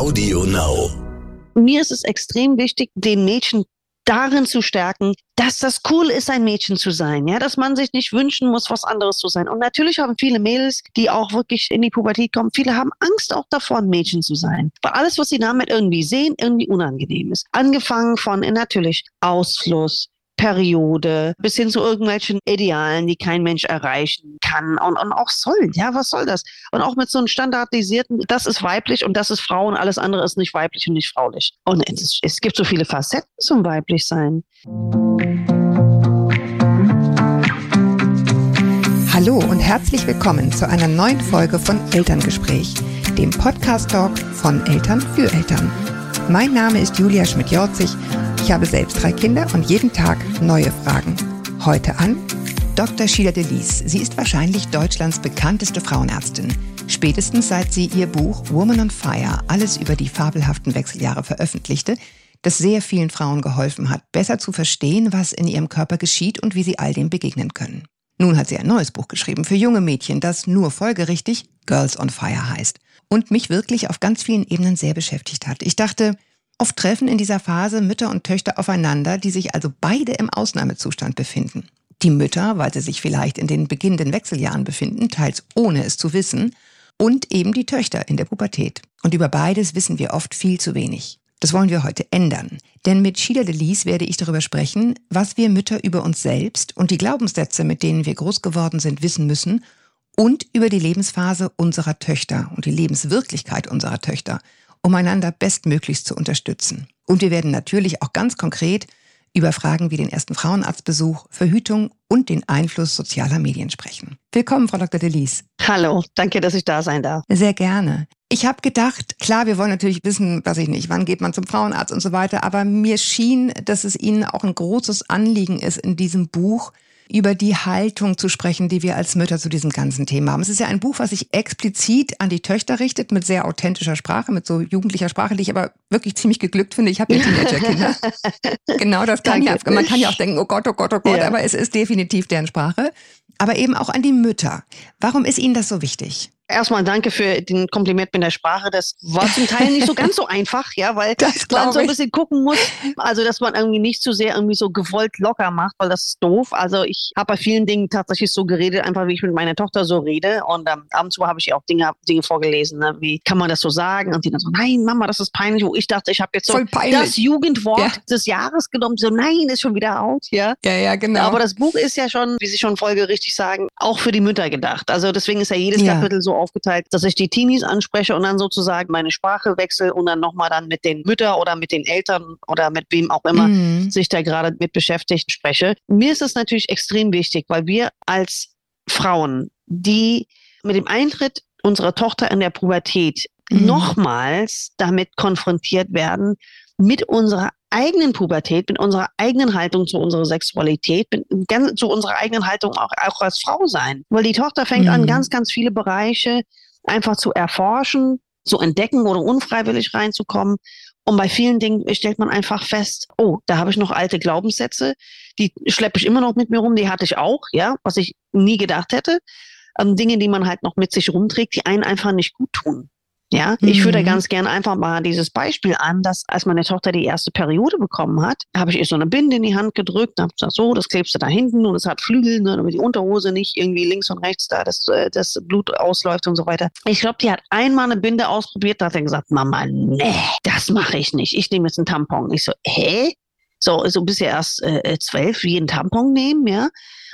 Audio Now. Mir ist es extrem wichtig, den Mädchen darin zu stärken, dass das cool ist, ein Mädchen zu sein, ja, dass man sich nicht wünschen muss, was anderes zu sein. Und natürlich haben viele Mädels, die auch wirklich in die Pubertät kommen, viele haben Angst auch davor, ein Mädchen zu sein. Weil alles, was sie damit irgendwie sehen, irgendwie unangenehm ist. Angefangen von natürlich Ausfluss, Periode, bis hin zu irgendwelchen Idealen, die kein Mensch erreichen kann und, und auch soll. Ja, was soll das? Und auch mit so einem standardisierten, das ist weiblich und das ist Frau und alles andere ist nicht weiblich und nicht fraulich. Und es, es gibt so viele Facetten zum Weiblichsein. Hallo und herzlich willkommen zu einer neuen Folge von Elterngespräch, dem Podcast-Talk von Eltern für Eltern. Mein Name ist Julia Schmidt-Jorzig ich habe selbst drei Kinder und jeden Tag neue Fragen. Heute an Dr. Sheila Delis. Sie ist wahrscheinlich Deutschlands bekannteste Frauenärztin. Spätestens seit sie ihr Buch Woman on Fire, alles über die fabelhaften Wechseljahre veröffentlichte, das sehr vielen Frauen geholfen hat, besser zu verstehen, was in ihrem Körper geschieht und wie sie all dem begegnen können. Nun hat sie ein neues Buch geschrieben für junge Mädchen, das nur folgerichtig Girls on Fire heißt und mich wirklich auf ganz vielen Ebenen sehr beschäftigt hat. Ich dachte, Oft treffen in dieser Phase Mütter und Töchter aufeinander, die sich also beide im Ausnahmezustand befinden. Die Mütter, weil sie sich vielleicht in den beginnenden Wechseljahren befinden, teils ohne es zu wissen, und eben die Töchter in der Pubertät. Und über beides wissen wir oft viel zu wenig. Das wollen wir heute ändern. Denn mit Sheila Delis werde ich darüber sprechen, was wir Mütter über uns selbst und die Glaubenssätze, mit denen wir groß geworden sind, wissen müssen und über die Lebensphase unserer Töchter und die Lebenswirklichkeit unserer Töchter um einander bestmöglichst zu unterstützen. Und wir werden natürlich auch ganz konkret über Fragen wie den ersten Frauenarztbesuch, Verhütung und den Einfluss sozialer Medien sprechen. Willkommen, Frau Dr. Delis. Hallo, danke, dass ich da sein darf. Sehr gerne. Ich habe gedacht, klar, wir wollen natürlich wissen, weiß ich nicht, wann geht man zum Frauenarzt und so weiter, aber mir schien, dass es Ihnen auch ein großes Anliegen ist in diesem Buch, über die Haltung zu sprechen, die wir als Mütter zu diesem ganzen Thema haben. Es ist ja ein Buch, was sich explizit an die Töchter richtet, mit sehr authentischer Sprache, mit so jugendlicher Sprache, die ich aber wirklich ziemlich geglückt finde. Ich habe ja Teenagerkinder. genau das kann ja. Man kann ja auch denken, oh Gott, oh Gott, oh Gott, ja. aber es ist definitiv deren Sprache. Aber eben auch an die Mütter. Warum ist Ihnen das so wichtig? Erstmal danke für den Kompliment mit der Sprache. Das war zum Teil nicht so ganz so einfach, ja, weil man so ein bisschen gucken muss, also dass man irgendwie nicht zu sehr irgendwie so gewollt locker macht, weil das ist doof. Also ich habe bei vielen Dingen tatsächlich so geredet, einfach wie ich mit meiner Tochter so rede. Und ähm, ab und zu habe ich auch Dinge, Dinge vorgelesen, ne? wie kann man das so sagen? Und die dann so, nein, Mama, das ist peinlich. Wo ich dachte, ich habe jetzt so das Jugendwort ja. des Jahres genommen. So, nein, ist schon wieder out, ja. Ja, ja, genau. Aber das Buch ist ja schon, wie Sie schon folgerichtig sagen, auch für die Mütter gedacht. Also deswegen ist ja jedes ja. Kapitel so aufgeteilt, dass ich die Teenies anspreche und dann sozusagen meine Sprache wechsle und dann nochmal dann mit den Müttern oder mit den Eltern oder mit wem auch immer mhm. sich da gerade mit beschäftigt spreche. Mir ist es natürlich extrem wichtig, weil wir als Frauen, die mit dem Eintritt unserer Tochter in der Pubertät mhm. nochmals damit konfrontiert werden, mit unserer eigenen Pubertät, mit unserer eigenen Haltung zu unserer Sexualität, mit, zu unserer eigenen Haltung auch, auch als Frau sein. Weil die Tochter fängt mhm. an, ganz, ganz viele Bereiche einfach zu erforschen, zu entdecken oder unfreiwillig reinzukommen. Und bei vielen Dingen stellt man einfach fest, oh, da habe ich noch alte Glaubenssätze, die schleppe ich immer noch mit mir rum, die hatte ich auch, ja, was ich nie gedacht hätte. Ähm, Dinge, die man halt noch mit sich rumträgt, die einen einfach nicht gut tun. Ja, mhm. ich würde ganz gern einfach mal dieses Beispiel an, dass als meine Tochter die erste Periode bekommen hat, habe ich ihr so eine Binde in die Hand gedrückt und habe gesagt, so, das klebst du da hinten und es hat Flügel, ne, damit die Unterhose nicht irgendwie links und rechts da das, äh, das Blut ausläuft und so weiter. Ich glaube, die hat einmal eine Binde ausprobiert, da hat er gesagt, Mama, nee, das mache ich nicht. Ich nehme jetzt einen Tampon. Ich so, hä? So, so bist ja erst äh, zwölf, wie einen Tampon nehmen, ja.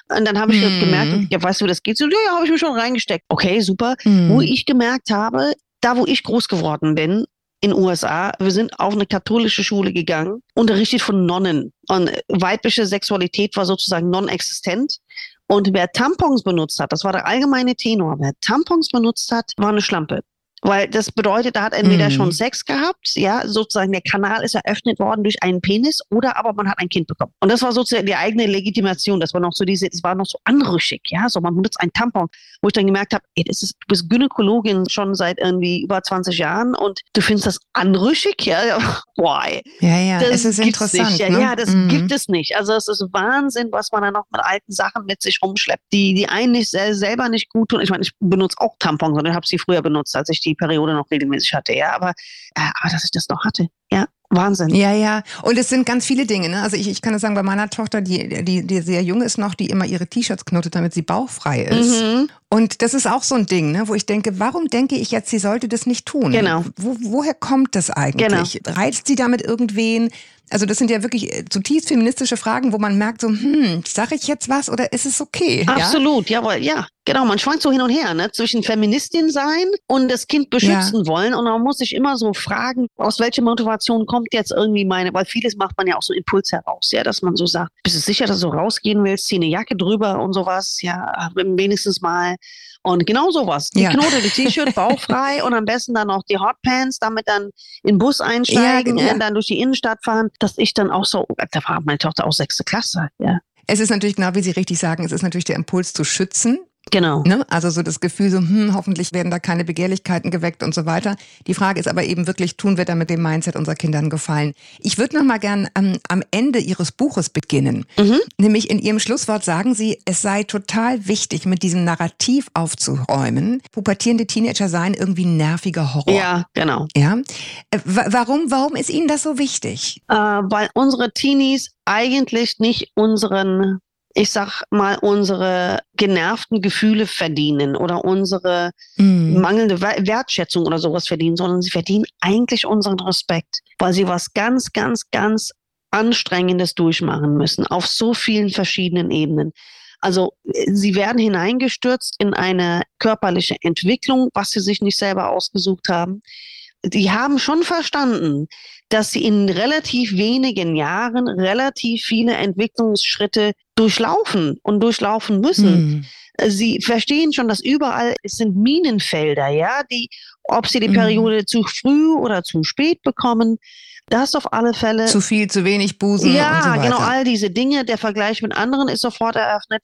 Und dann habe ich mhm. gemerkt, ja, weißt du, wie das geht? So, ja, habe ich mir schon reingesteckt. Okay, super. Mhm. Wo ich gemerkt habe, da, wo ich groß geworden bin, in USA, wir sind auf eine katholische Schule gegangen, unterrichtet von Nonnen. Und weibliche Sexualität war sozusagen non-existent. Und wer Tampons benutzt hat, das war der allgemeine Tenor, wer Tampons benutzt hat, war eine Schlampe. Weil das bedeutet, da hat entweder mhm. schon Sex gehabt, ja, sozusagen der Kanal ist eröffnet worden durch einen Penis oder aber man hat ein Kind bekommen. Und das war sozusagen die eigene Legitimation. Das war noch so diese, das war noch so anrüchig, ja, so man benutzt einen Tampon, wo ich dann gemerkt habe, ey, das ist, du bist Gynäkologin schon seit irgendwie über 20 Jahren und du findest das anrüchig, ja, why? Ja, ja, das es ist interessant. Ja, ne? ja, das mhm. gibt es nicht. Also es ist Wahnsinn, was man dann noch mit alten Sachen mit sich rumschleppt, die die einen nicht selber nicht gut tun. Ich meine, ich benutze auch Tampons und ich habe sie früher benutzt, als ich die Periode noch regelmäßig hatte, ja, aber, äh, aber dass ich das noch hatte, ja. Wahnsinn. Ja, ja. Und es sind ganz viele Dinge. Ne? Also ich, ich kann das sagen, bei meiner Tochter, die, die, die sehr jung ist noch, die immer ihre T-Shirts knotet, damit sie bauchfrei ist. Mhm. Und das ist auch so ein Ding, ne, wo ich denke, warum denke ich jetzt, sie sollte das nicht tun? Genau. Wo, woher kommt das eigentlich? Genau. Reizt sie damit irgendwen? Also das sind ja wirklich äh, zutiefst feministische Fragen, wo man merkt so, hm, sage ich jetzt was oder ist es okay? Absolut, ja? jawohl, ja. Genau, man schwankt so hin und her, ne? Zwischen Feministin sein und das Kind beschützen ja. wollen. Und man muss sich immer so fragen, aus welcher Motivation kommt jetzt irgendwie meine, weil vieles macht man ja auch so Impuls heraus, ja, dass man so sagt, bist du sicher, dass du rausgehen willst, zieh eine Jacke drüber und sowas, ja, wenigstens mal. Und genau sowas. Die ja. Knote, die T-Shirt, bauchfrei und am besten dann auch die Hotpants, damit dann in den Bus einsteigen, ja, ja. dann durch die Innenstadt fahren, dass ich dann auch so, da war meine Tochter auch sechste Klasse, ja. Es ist natürlich genau, wie Sie richtig sagen, es ist natürlich der Impuls zu schützen. Genau. Ne? Also so das Gefühl, so, hm, hoffentlich werden da keine Begehrlichkeiten geweckt und so weiter. Die Frage ist aber eben wirklich, tun wir da mit dem Mindset unserer Kindern gefallen? Ich würde noch mal gern ähm, am Ende Ihres Buches beginnen. Mhm. Nämlich in Ihrem Schlusswort sagen Sie, es sei total wichtig, mit diesem Narrativ aufzuräumen. Pubertierende Teenager seien irgendwie nerviger Horror. Ja, genau. Ja. Äh, warum, warum ist Ihnen das so wichtig? Äh, weil unsere Teenies eigentlich nicht unseren ich sag mal, unsere genervten Gefühle verdienen oder unsere mm. mangelnde Wertschätzung oder sowas verdienen, sondern sie verdienen eigentlich unseren Respekt, weil sie was ganz, ganz, ganz Anstrengendes durchmachen müssen, auf so vielen verschiedenen Ebenen. Also sie werden hineingestürzt in eine körperliche Entwicklung, was sie sich nicht selber ausgesucht haben. Die haben schon verstanden, dass sie in relativ wenigen Jahren relativ viele Entwicklungsschritte durchlaufen und durchlaufen müssen. Hm. Sie verstehen schon, dass überall es sind Minenfelder, ja, die, ob sie die hm. Periode zu früh oder zu spät bekommen, das auf alle Fälle. Zu viel, zu wenig Busen. Ja, und so weiter. genau, all diese Dinge. Der Vergleich mit anderen ist sofort eröffnet.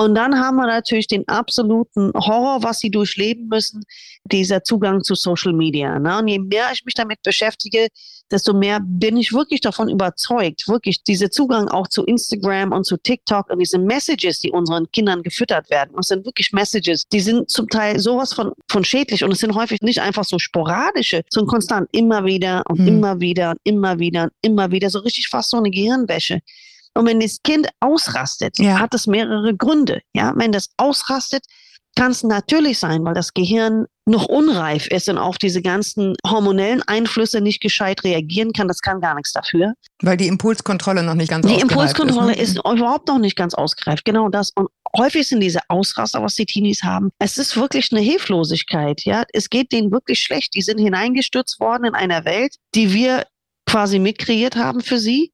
Und dann haben wir natürlich den absoluten Horror, was sie durchleben müssen, dieser Zugang zu Social Media. Ne? Und je mehr ich mich damit beschäftige, desto mehr bin ich wirklich davon überzeugt, wirklich dieser Zugang auch zu Instagram und zu TikTok und diese Messages, die unseren Kindern gefüttert werden. Und es sind wirklich Messages, die sind zum Teil sowas von, von schädlich und es sind häufig nicht einfach so sporadische, sondern konstant immer wieder und hm. immer wieder und immer wieder und immer wieder, so richtig fast so eine Gehirnwäsche. Und wenn das Kind ausrastet, ja. hat es mehrere Gründe. Ja, wenn das ausrastet, kann es natürlich sein, weil das Gehirn noch unreif ist und auf diese ganzen hormonellen Einflüsse nicht gescheit reagieren kann. Das kann gar nichts dafür. Weil die Impulskontrolle noch nicht ganz die ausgereift ist. Die Impulskontrolle ist, ne? ist überhaupt noch nicht ganz ausgereift. Genau das. Und häufig sind diese Ausraster, was die Teenies haben. Es ist wirklich eine Hilflosigkeit. Ja, es geht denen wirklich schlecht. Die sind hineingestürzt worden in einer Welt, die wir quasi mitkreiert haben für sie.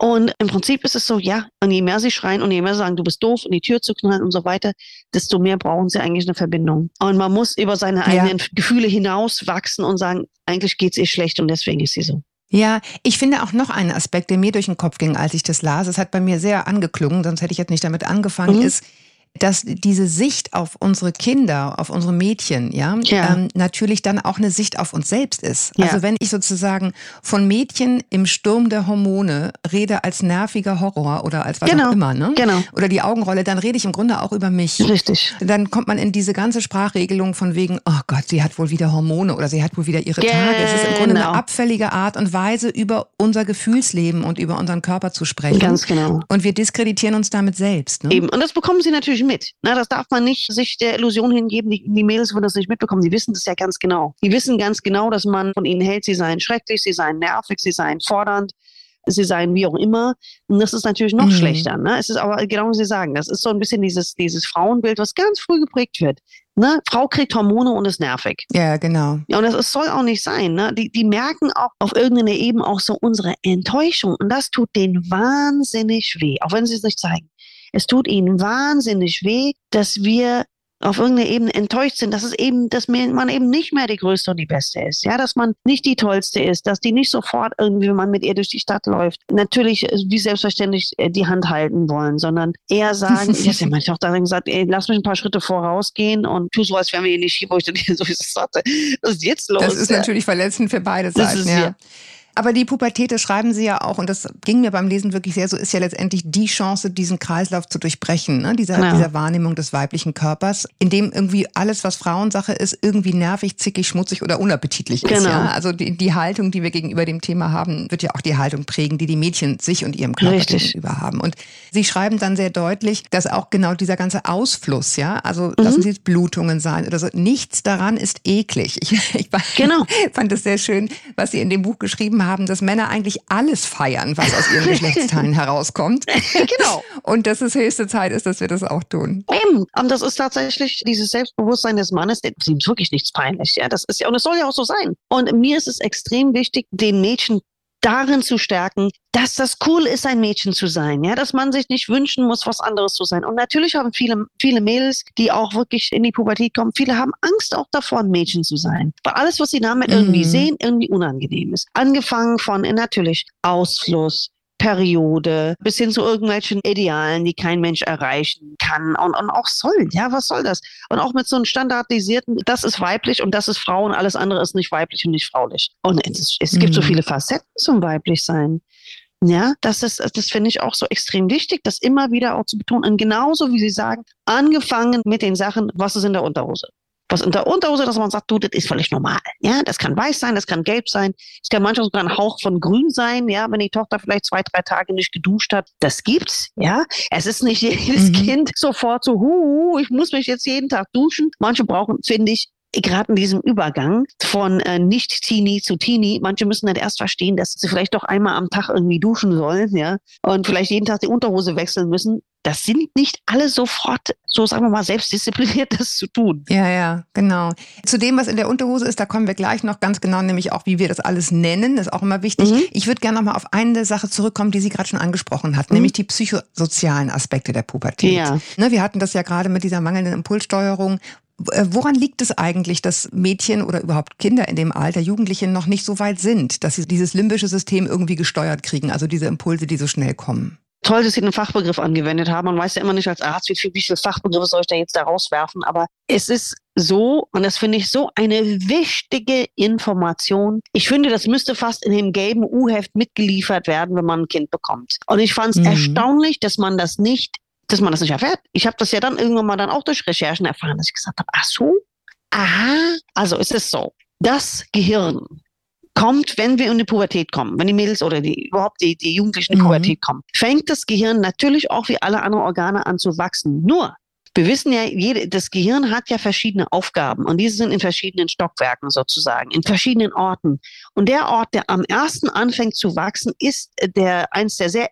Und im Prinzip ist es so, ja, und je mehr sie schreien und je mehr sagen, du bist doof und die Tür zu knallen und so weiter, desto mehr brauchen sie eigentlich eine Verbindung. Und man muss über seine eigenen ja. Gefühle hinauswachsen und sagen, eigentlich geht's ihr schlecht und deswegen ist sie so. Ja, ich finde auch noch einen Aspekt, der mir durch den Kopf ging, als ich das las. Es hat bei mir sehr angeklungen, sonst hätte ich jetzt nicht damit angefangen, mhm. ist, dass diese Sicht auf unsere Kinder, auf unsere Mädchen, ja, ja. Ähm, natürlich dann auch eine Sicht auf uns selbst ist. Ja. Also wenn ich sozusagen von Mädchen im Sturm der Hormone rede als nerviger Horror oder als was genau. auch immer, ne? Genau. Oder die Augenrolle, dann rede ich im Grunde auch über mich. Richtig. Dann kommt man in diese ganze Sprachregelung von wegen, oh Gott, sie hat wohl wieder Hormone oder sie hat wohl wieder ihre genau. Tage. Es ist im Grunde eine genau. abfällige Art und Weise, über unser Gefühlsleben und über unseren Körper zu sprechen. Ganz genau. Und wir diskreditieren uns damit selbst. Ne? Eben. Und das bekommen sie natürlich mit. Na, das darf man nicht sich der Illusion hingeben, die, die Mädels würden das nicht mitbekommen. Die wissen das ja ganz genau. Die wissen ganz genau, dass man von ihnen hält, sie seien schrecklich, sie seien nervig, sie seien fordernd, sie seien wie auch immer. Und das ist natürlich noch mhm. schlechter. Ne? Es ist aber genau wie Sie sagen, das ist so ein bisschen dieses, dieses Frauenbild, was ganz früh geprägt wird. Ne? Frau kriegt Hormone und ist nervig. Ja, genau. Ja, und das, das soll auch nicht sein. Ne? Die, die merken auch auf irgendeiner Ebene auch so unsere Enttäuschung. Und das tut denen wahnsinnig weh, auch wenn sie es nicht zeigen. Es tut ihnen wahnsinnig weh, dass wir auf irgendeiner Ebene enttäuscht sind, dass es eben, dass man eben nicht mehr die Größte und die Beste ist, ja, dass man nicht die Tollste ist, dass die nicht sofort irgendwie, wenn man mit ihr durch die Stadt läuft, natürlich äh, wie selbstverständlich äh, die Hand halten wollen, sondern eher sagen, ich habe ja meine Tochter gesagt, ey, lass mich ein paar Schritte vorausgehen und tu so, als wären wir hier nicht hier, wo ich dann so wie sagte, was ist jetzt los? Das ist ja. natürlich verletzend für beide Seiten, ja. Aber die Pubertät, das schreiben Sie ja auch, und das ging mir beim Lesen wirklich sehr so, ist ja letztendlich die Chance, diesen Kreislauf zu durchbrechen, ne? dieser, ja. dieser Wahrnehmung des weiblichen Körpers, in dem irgendwie alles, was Frauensache ist, irgendwie nervig, zickig, schmutzig oder unappetitlich ist. Genau. Ja? Also die, die Haltung, die wir gegenüber dem Thema haben, wird ja auch die Haltung prägen, die die Mädchen sich und ihrem Körper Richtig. gegenüber haben. Und Sie schreiben dann sehr deutlich, dass auch genau dieser ganze Ausfluss, ja, also mhm. lassen Sie es Blutungen sein oder so, nichts daran ist eklig. Ich, ich genau. fand es sehr schön, was Sie in dem Buch geschrieben haben, dass Männer eigentlich alles feiern, was aus ihren Geschlechtsteilen herauskommt. genau. Und dass es höchste Zeit ist, dass wir das auch tun. Eben. Und das ist tatsächlich dieses Selbstbewusstsein des Mannes, dem ist wirklich nichts peinlich. Ja, das ist ja, und es soll ja auch so sein. Und mir ist es extrem wichtig, den Mädchen darin zu stärken, dass das cool ist, ein Mädchen zu sein, ja, dass man sich nicht wünschen muss, was anderes zu sein. Und natürlich haben viele, viele Mädels, die auch wirklich in die Pubertät kommen, viele haben Angst auch davor, ein Mädchen zu sein. Weil alles, was sie damit mhm. irgendwie sehen, irgendwie unangenehm ist. Angefangen von natürlich Ausfluss, Periode bis hin zu irgendwelchen Idealen, die kein Mensch erreichen kann und, und auch soll. Ja, was soll das? Und auch mit so einem standardisierten, das ist weiblich und das ist Frau und alles andere ist nicht weiblich und nicht fraulich. Und es, es gibt mhm. so viele Facetten zum weiblich sein. Ja, das ist, das finde ich auch so extrem wichtig, das immer wieder auch zu betonen. Und genauso wie Sie sagen, angefangen mit den Sachen, was ist in der Unterhose? Was in der Unterhose, dass man sagt, du, das ist völlig normal. Ja, das kann weiß sein, das kann gelb sein, es kann manchmal sogar ein Hauch von grün sein, ja, wenn die Tochter vielleicht zwei, drei Tage nicht geduscht hat. Das gibt's, ja. Es ist nicht jedes mhm. Kind sofort so, hu, ich muss mich jetzt jeden Tag duschen. Manche brauchen, finde ich, gerade in diesem Übergang von äh, Nicht-Teenie zu Teenie, manche müssen dann erst verstehen, dass sie vielleicht doch einmal am Tag irgendwie duschen sollen, ja, und vielleicht jeden Tag die Unterhose wechseln müssen. Das sind nicht alle sofort, so sagen wir mal, selbstdiszipliniert, das zu tun. Ja, ja, genau. Zu dem, was in der Unterhose ist, da kommen wir gleich noch ganz genau, nämlich auch, wie wir das alles nennen, das ist auch immer wichtig. Mhm. Ich würde gerne noch mal auf eine Sache zurückkommen, die Sie gerade schon angesprochen hat, mhm. nämlich die psychosozialen Aspekte der Pubertät. Ja. Ne, wir hatten das ja gerade mit dieser mangelnden Impulssteuerung, woran liegt es eigentlich, dass Mädchen oder überhaupt Kinder in dem Alter, Jugendliche noch nicht so weit sind, dass sie dieses limbische System irgendwie gesteuert kriegen, also diese Impulse, die so schnell kommen? Toll, dass Sie den Fachbegriff angewendet haben. Man weiß ja immer nicht als Arzt, wie, viel, wie viele Fachbegriffe soll ich da jetzt da rauswerfen. Aber es ist so, und das finde ich so eine wichtige Information. Ich finde, das müsste fast in dem gelben U-Heft mitgeliefert werden, wenn man ein Kind bekommt. Und ich fand es mhm. erstaunlich, dass man das nicht dass man das nicht erfährt. Ich habe das ja dann irgendwann mal dann auch durch Recherchen erfahren, dass ich gesagt habe, ach so, aha, also ist es so. Das Gehirn kommt, wenn wir in die Pubertät kommen, wenn die Mädels oder die, überhaupt die, die Jugendlichen in die mhm. Pubertät kommen, fängt das Gehirn natürlich auch wie alle anderen Organe an zu wachsen. Nur, wir wissen ja, jede, das Gehirn hat ja verschiedene Aufgaben und diese sind in verschiedenen Stockwerken sozusagen, in verschiedenen Orten. Und der Ort, der am ersten anfängt zu wachsen, ist der eins der sehr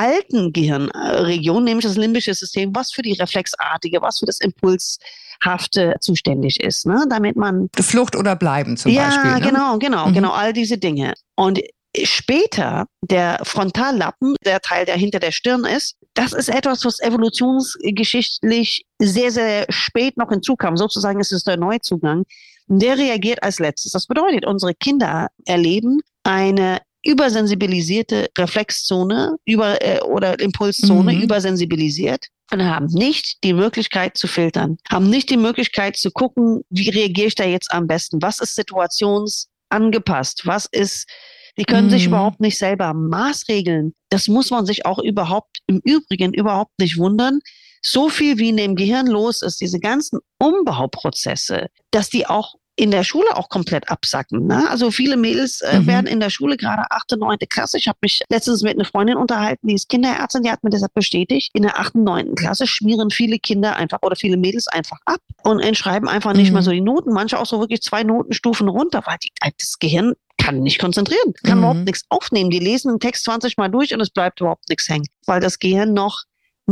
alten Gehirnregion, nämlich das limbische System, was für die reflexartige, was für das Impulshafte zuständig ist, ne? damit man Flucht oder Bleiben zum ja, Beispiel. Ja, ne? genau, genau, mhm. genau, all diese Dinge. Und später der Frontallappen, der Teil, der hinter der Stirn ist, das ist etwas, was evolutionsgeschichtlich sehr, sehr spät noch hinzukam. Sozusagen ist es der Neuzugang. Der reagiert als letztes. Das bedeutet, unsere Kinder erleben eine übersensibilisierte Reflexzone über, äh, oder Impulszone mhm. übersensibilisiert und haben nicht die Möglichkeit zu filtern, haben nicht die Möglichkeit zu gucken, wie reagiere ich da jetzt am besten, was ist situationsangepasst, was ist, die können mhm. sich überhaupt nicht selber maßregeln. Das muss man sich auch überhaupt im Übrigen überhaupt nicht wundern. So viel wie in dem Gehirn los ist, diese ganzen Umbauprozesse, dass die auch in der Schule auch komplett absacken. Ne? Also viele Mädels äh, mhm. werden in der Schule, gerade achte, neunte Klasse. Ich habe mich letztens mit einer Freundin unterhalten, die ist Kinderärztin, die hat mir deshalb bestätigt, in der achten, neunten Klasse schmieren viele Kinder einfach oder viele Mädels einfach ab und schreiben einfach nicht mhm. mehr so die Noten. Manche auch so wirklich zwei Notenstufen runter, weil die, das Gehirn kann nicht konzentrieren, kann mhm. überhaupt nichts aufnehmen. Die lesen den Text 20 Mal durch und es bleibt überhaupt nichts hängen, weil das Gehirn noch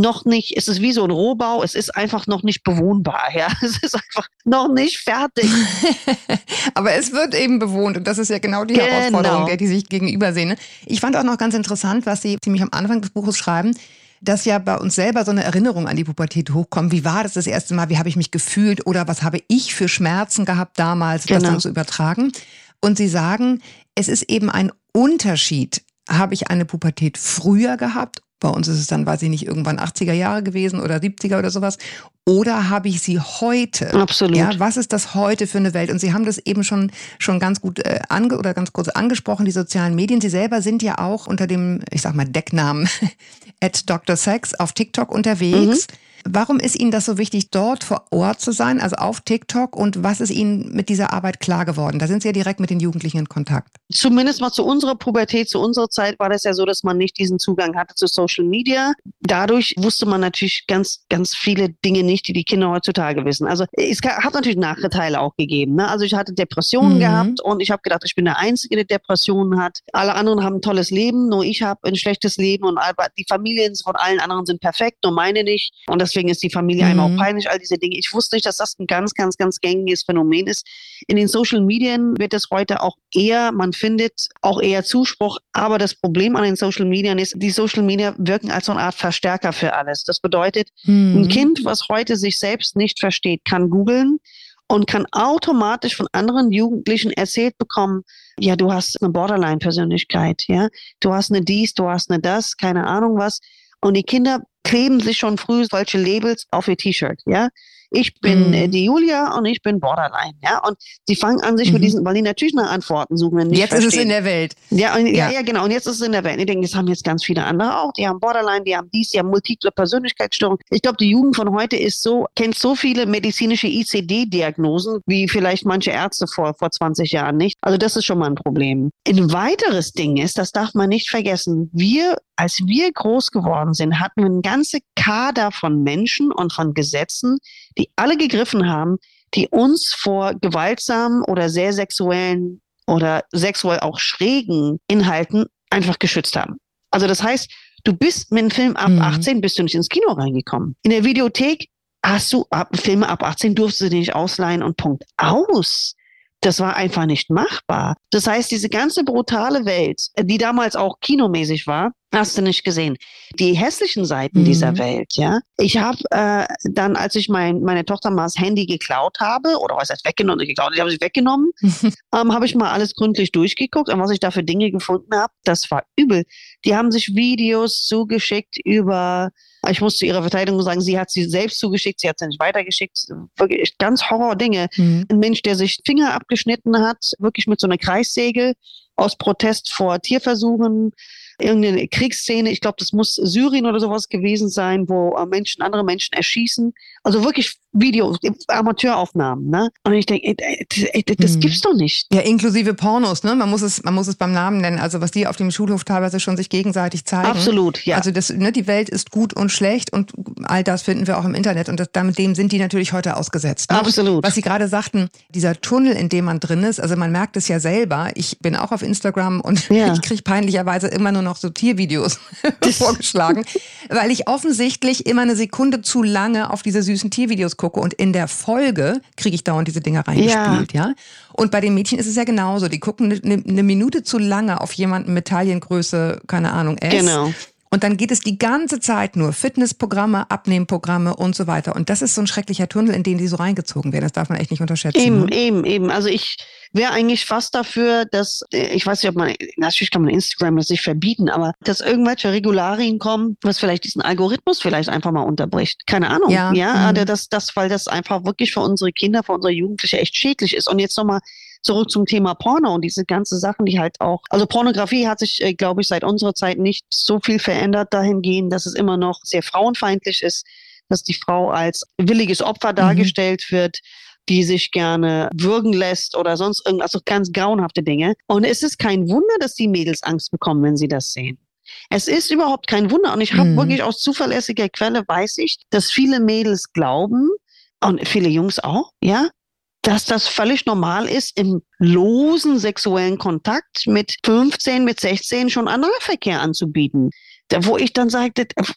noch nicht, es ist wie so ein Rohbau, es ist einfach noch nicht bewohnbar, ja. Es ist einfach noch nicht fertig. Aber es wird eben bewohnt und das ist ja genau die genau. Herausforderung, der die sich gegenüber sehen. Ne? Ich fand auch noch ganz interessant, was Sie ziemlich am Anfang des Buches schreiben, dass ja bei uns selber so eine Erinnerung an die Pubertät hochkommt. Wie war das das erste Mal? Wie habe ich mich gefühlt? Oder was habe ich für Schmerzen gehabt damals? Genau. Das dann zu übertragen. Und Sie sagen, es ist eben ein Unterschied. Habe ich eine Pubertät früher gehabt Bei uns ist es dann, weiß ich nicht, irgendwann 80er Jahre gewesen oder 70er oder sowas. Oder habe ich sie heute? Absolut. Ja, was ist das heute für eine Welt? Und Sie haben das eben schon, schon ganz gut äh, ange oder ganz kurz angesprochen, die sozialen Medien. Sie selber sind ja auch unter dem, ich sag mal, Decknamen at Dr. Sex auf TikTok unterwegs. Mhm. Warum ist Ihnen das so wichtig, dort vor Ort zu sein, also auf TikTok? Und was ist Ihnen mit dieser Arbeit klar geworden? Da sind Sie ja direkt mit den Jugendlichen in Kontakt. Zumindest mal zu unserer Pubertät, zu unserer Zeit war das ja so, dass man nicht diesen Zugang hatte zu Social Media. Dadurch wusste man natürlich ganz, ganz viele Dinge nicht, die die Kinder heutzutage wissen. Also es hat natürlich Nachteile auch gegeben. Ne? Also ich hatte Depressionen mhm. gehabt und ich habe gedacht, ich bin der Einzige, der Depressionen hat. Alle anderen haben ein tolles Leben, nur ich habe ein schlechtes Leben und die Familien von allen anderen sind perfekt, nur meine nicht. Und das deswegen ist die Familie mhm. einem auch peinlich, all diese Dinge. Ich wusste nicht, dass das ein ganz, ganz, ganz gängiges Phänomen ist. In den Social Medien wird es heute auch eher, man findet auch eher Zuspruch. Aber das Problem an den Social Medien ist, die Social Media wirken als so eine Art Verstärker für alles. Das bedeutet, mhm. ein Kind, was heute sich selbst nicht versteht, kann googeln und kann automatisch von anderen Jugendlichen erzählt bekommen, ja, du hast eine Borderline-Persönlichkeit, ja, du hast eine dies, du hast eine das, keine Ahnung was. Und die Kinder kleben sich schon früh solche Labels auf ihr T-Shirt, ja ich bin äh, mhm. die Julia und ich bin Borderline. Ja? Und sie fangen an, sich mhm. mit diesen, weil die natürlich nach Antworten suchen. Wenn jetzt verstehen. ist es in der Welt. Ja, und, ja. ja, genau. Und jetzt ist es in der Welt. Ich denke, das haben jetzt ganz viele andere auch. Die haben Borderline, die haben dies, die haben multiple Persönlichkeitsstörungen. Ich glaube, die Jugend von heute ist so, kennt so viele medizinische ICD-Diagnosen, wie vielleicht manche Ärzte vor, vor 20 Jahren nicht. Also das ist schon mal ein Problem. Ein weiteres Ding ist, das darf man nicht vergessen, wir als wir groß geworden sind, hatten wir eine ganze Kader von Menschen und von Gesetzen, die alle gegriffen haben, die uns vor gewaltsamen oder sehr sexuellen oder sexuell auch schrägen Inhalten einfach geschützt haben. Also das heißt, du bist mit einem Film ab mhm. 18 bist du nicht ins Kino reingekommen. In der Videothek hast du ab, Filme ab 18 durfst du nicht ausleihen und Punkt aus. Das war einfach nicht machbar. Das heißt, diese ganze brutale Welt, die damals auch kinomäßig war, Hast du nicht gesehen. Die hässlichen Seiten mhm. dieser Welt, ja. Ich habe äh, dann, als ich mein, meine Tochter mal das Handy geklaut habe, oder was heißt weggenommen, geklaut, ich habe sie weggenommen, ähm, habe ich mal alles gründlich durchgeguckt und was ich da für Dinge gefunden habe, das war übel. Die haben sich Videos zugeschickt über, ich muss zu ihrer Verteidigung sagen, sie hat sie selbst zugeschickt, sie hat sie nicht weitergeschickt. Wirklich ganz Horror-Dinge. Mhm. Ein Mensch, der sich Finger abgeschnitten hat, wirklich mit so einer Kreissäge aus Protest vor Tierversuchen irgendeine Kriegsszene, ich glaube, das muss Syrien oder sowas gewesen sein, wo äh, Menschen andere Menschen erschießen. Also wirklich Video, Amateuraufnahmen, ne? Und ich denke, das hm. gibt's doch nicht. Ja, inklusive Pornos, ne? Man muss es, man muss es beim Namen nennen. Also was die auf dem Schulhof teilweise schon sich gegenseitig zeigen. Absolut, ja. Also das, ne, die Welt ist gut und schlecht und all das finden wir auch im Internet und das, damit dem sind die natürlich heute ausgesetzt. Ne? Absolut. was Sie gerade sagten, dieser Tunnel, in dem man drin ist, also man merkt es ja selber. Ich bin auch auf Instagram und ja. ich kriege peinlicherweise immer nur noch so Tiervideos vorgeschlagen, weil ich offensichtlich immer eine Sekunde zu lange auf diese süßen Tiervideos gucke und in der Folge kriege ich dauernd diese Dinger reingespielt, ja. ja? Und bei den Mädchen ist es ja genauso. Die gucken eine, eine Minute zu lange auf jemanden mit Taillengröße, keine Ahnung, S. Genau. Und dann geht es die ganze Zeit nur Fitnessprogramme, Abnehmprogramme und so weiter. Und das ist so ein schrecklicher Tunnel, in den die so reingezogen werden. Das darf man echt nicht unterschätzen. Eben, ne? eben, eben. Also ich wäre eigentlich fast dafür, dass, äh, ich weiß nicht, ob man, natürlich kann man Instagram das nicht verbieten, aber dass irgendwelche Regularien kommen, was vielleicht diesen Algorithmus vielleicht einfach mal unterbricht. Keine Ahnung. Ja, ja mhm. Das, das, weil das einfach wirklich für unsere Kinder, für unsere Jugendliche echt schädlich ist. Und jetzt nochmal zurück zum Thema Porno und diese ganze Sachen, die halt auch, also Pornografie hat sich, äh, glaube ich, seit unserer Zeit nicht so viel verändert dahingehend, dass es immer noch sehr frauenfeindlich ist, dass die Frau als williges Opfer mhm. dargestellt mhm. wird die sich gerne würgen lässt oder sonst irgendwas, also ganz grauenhafte Dinge. Und es ist kein Wunder, dass die Mädels Angst bekommen, wenn sie das sehen. Es ist überhaupt kein Wunder. Und ich habe mhm. wirklich aus zuverlässiger Quelle weiß ich, dass viele Mädels glauben, und viele Jungs auch, ja, dass das völlig normal ist, im losen sexuellen Kontakt mit 15, mit 16 schon Analverkehr anzubieten. Da, wo ich dann sagte, das,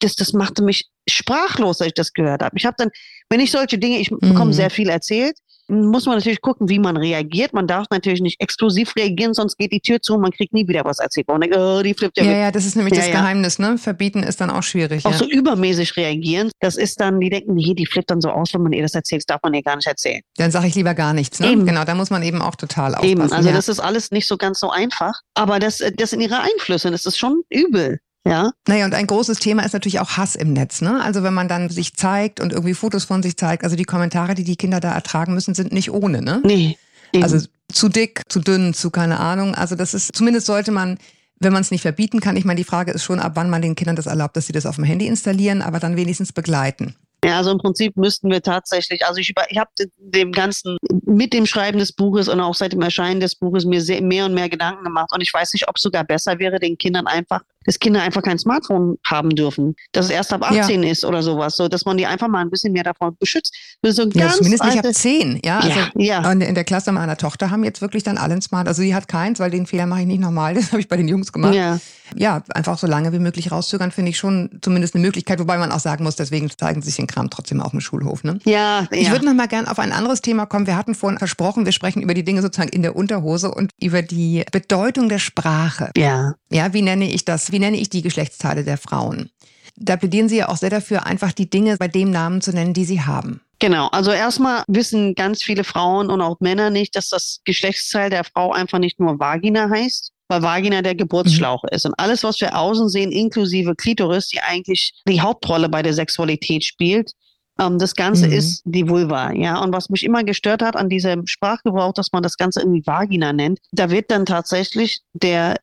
das, das machte mich sprachlos, als ich das gehört habe. Ich habe dann, wenn ich solche Dinge, ich bekomme mhm. sehr viel erzählt, muss man natürlich gucken, wie man reagiert. Man darf natürlich nicht exklusiv reagieren, sonst geht die Tür zu und man kriegt nie wieder was erzählt. Und denkt, oh, die flippt ja, ja, ja, das ist nämlich ja, das. Geheimnis, ne? Verbieten ist dann auch schwierig. Auch ja. so übermäßig reagieren, das ist dann, die denken, nee, die flippt dann so aus, wenn man ihr das erzählt, das darf man ihr gar nicht erzählen. Dann sage ich lieber gar nichts, ne? Eben. Genau, da muss man eben auch total aufpassen. Eben, also das ist alles nicht so ganz so einfach. Aber das, das sind ihre Einflüsse, das ist schon übel. Ja. Naja, und ein großes Thema ist natürlich auch Hass im Netz. Ne? Also wenn man dann sich zeigt und irgendwie Fotos von sich zeigt, also die Kommentare, die die Kinder da ertragen müssen, sind nicht ohne. Ne? Nee. Eben. Also zu dick, zu dünn, zu keine Ahnung. Also das ist, zumindest sollte man wenn man es nicht verbieten kann, ich meine, die Frage ist schon, ab wann man den Kindern das erlaubt, dass sie das auf dem Handy installieren, aber dann wenigstens begleiten. Ja, also im Prinzip müssten wir tatsächlich, also ich, ich habe dem Ganzen mit dem Schreiben des Buches und auch seit dem Erscheinen des Buches mir sehr, mehr und mehr Gedanken gemacht. Und ich weiß nicht, ob es sogar besser wäre, den Kindern einfach, dass Kinder einfach kein Smartphone haben dürfen, dass es erst ab 18 ja. ist oder sowas, so dass man die einfach mal ein bisschen mehr davon beschützt. So ja, zumindest nicht ab 10, ja. Also ja, ja. Und in der Klasse meiner Tochter haben jetzt wirklich dann alle ein Smartphone. Also sie hat keins, weil den Fehler mache ich nicht nochmal. Das habe ich bei den Jungs gemacht. Ja ja, einfach so lange wie möglich rauszögern, finde ich schon zumindest eine Möglichkeit, wobei man auch sagen muss, deswegen zeigen sie sich den Kram trotzdem auf dem Schulhof. Ne? Ja, Ich ja. würde noch mal gern auf ein anderes Thema kommen. Wir hatten vorhin versprochen, wir sprechen über die Dinge sozusagen in der Unterhose und über die Bedeutung der Sprache. Ja. Ja, wie nenne ich das? Wie nenne ich die Geschlechtsteile der Frauen? Da plädieren Sie ja auch sehr dafür, einfach die Dinge bei dem Namen zu nennen, die sie haben. Genau, also erstmal wissen ganz viele Frauen und auch Männer nicht, dass das Geschlechtsteil der Frau einfach nicht nur Vagina heißt, weil Vagina der Geburtsschlauch mhm. ist. Und alles, was wir außen sehen, inklusive Klitoris, die eigentlich die Hauptrolle bei der Sexualität spielt, ähm, das Ganze mhm. ist die Vulva, ja. Und was mich immer gestört hat an diesem Sprachgebrauch, dass man das Ganze irgendwie Vagina nennt, da wird dann tatsächlich der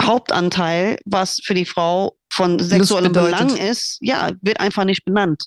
Hauptanteil, was für die Frau von sexuellem Belang ist, ja, wird einfach nicht benannt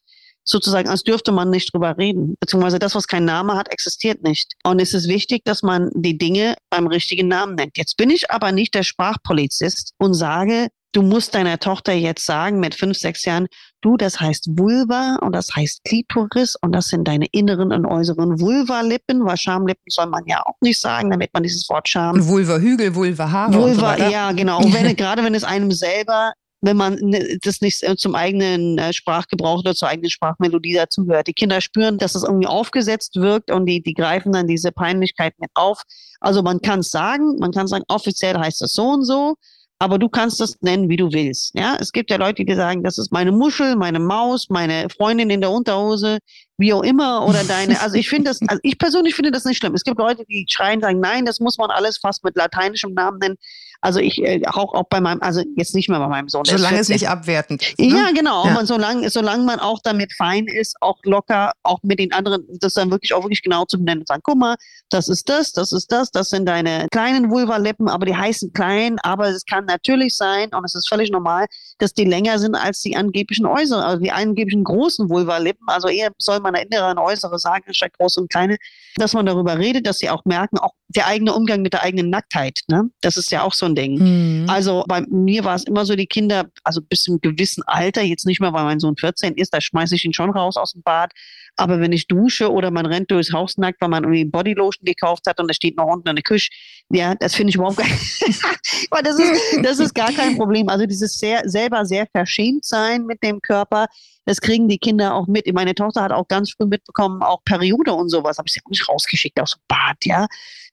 sozusagen, als dürfte man nicht drüber reden. Beziehungsweise das, was keinen Namen hat, existiert nicht. Und es ist wichtig, dass man die Dinge beim richtigen Namen nennt. Jetzt bin ich aber nicht der Sprachpolizist und sage, du musst deiner Tochter jetzt sagen mit fünf, sechs Jahren, du, das heißt Vulva und das heißt Klitoris und das sind deine inneren und äußeren Vulva-Lippen, weil Schamlippen soll man ja auch nicht sagen, damit man dieses Wort Scham. Vulva-Hügel, Vulva-Haare. Vulva, so ja, genau. Wenn, gerade wenn es einem selber wenn man ne, das nicht zum eigenen äh, Sprachgebrauch oder zur eigenen Sprachmelodie dazugehört. Die Kinder spüren, dass es irgendwie aufgesetzt wirkt und die, die greifen dann diese Peinlichkeit mit auf. Also man kann es sagen, man kann sagen, offiziell heißt es so und so, aber du kannst es nennen, wie du willst. Ja, es gibt ja Leute, die sagen, das ist meine Muschel, meine Maus, meine Freundin in der Unterhose, wie auch immer, oder deine. Also ich finde das, also ich persönlich finde das nicht schlimm. Es gibt Leute, die schreien, sagen, nein, das muss man alles fast mit lateinischem Namen nennen. Also ich äh, auch, auch bei meinem, also jetzt nicht mehr bei meinem Sohn. Solange es nicht abwertend ist. Ne? Ja, genau. Ja. Und solange, solange man auch damit fein ist, auch locker, auch mit den anderen, das dann wirklich auch wirklich genau zu benennen und sagen, guck mal, das ist das, das ist das, das sind deine kleinen Vulva-Lippen, aber die heißen klein, aber es kann natürlich sein, und es ist völlig normal, dass die länger sind als die angeblichen äußeren, also die angeblichen großen Vulva-Lippen. Also eher soll man innere und äußere sagen, statt große und kleine, dass man darüber redet, dass sie auch merken, auch der eigene Umgang mit der eigenen Nacktheit, ne? Das ist ja auch so ein Ding. Mhm. Also bei mir war es immer so, die Kinder, also bis zu einem gewissen Alter, jetzt nicht mehr, weil mein Sohn 14 ist, da schmeiße ich ihn schon raus aus dem Bad. Aber wenn ich dusche oder man rennt durchs Haus nackt, weil man irgendwie Bodylotion gekauft hat und da steht noch unten in der Küche, ja, das finde ich überhaupt gar weil das ist, das ist gar kein Problem. Also dieses sehr, selber sehr verschämt sein mit dem Körper, das kriegen die Kinder auch mit. Meine Tochter hat auch ganz früh mitbekommen, auch Periode und sowas. Habe ich sie auch nicht rausgeschickt aus dem Bad, ja.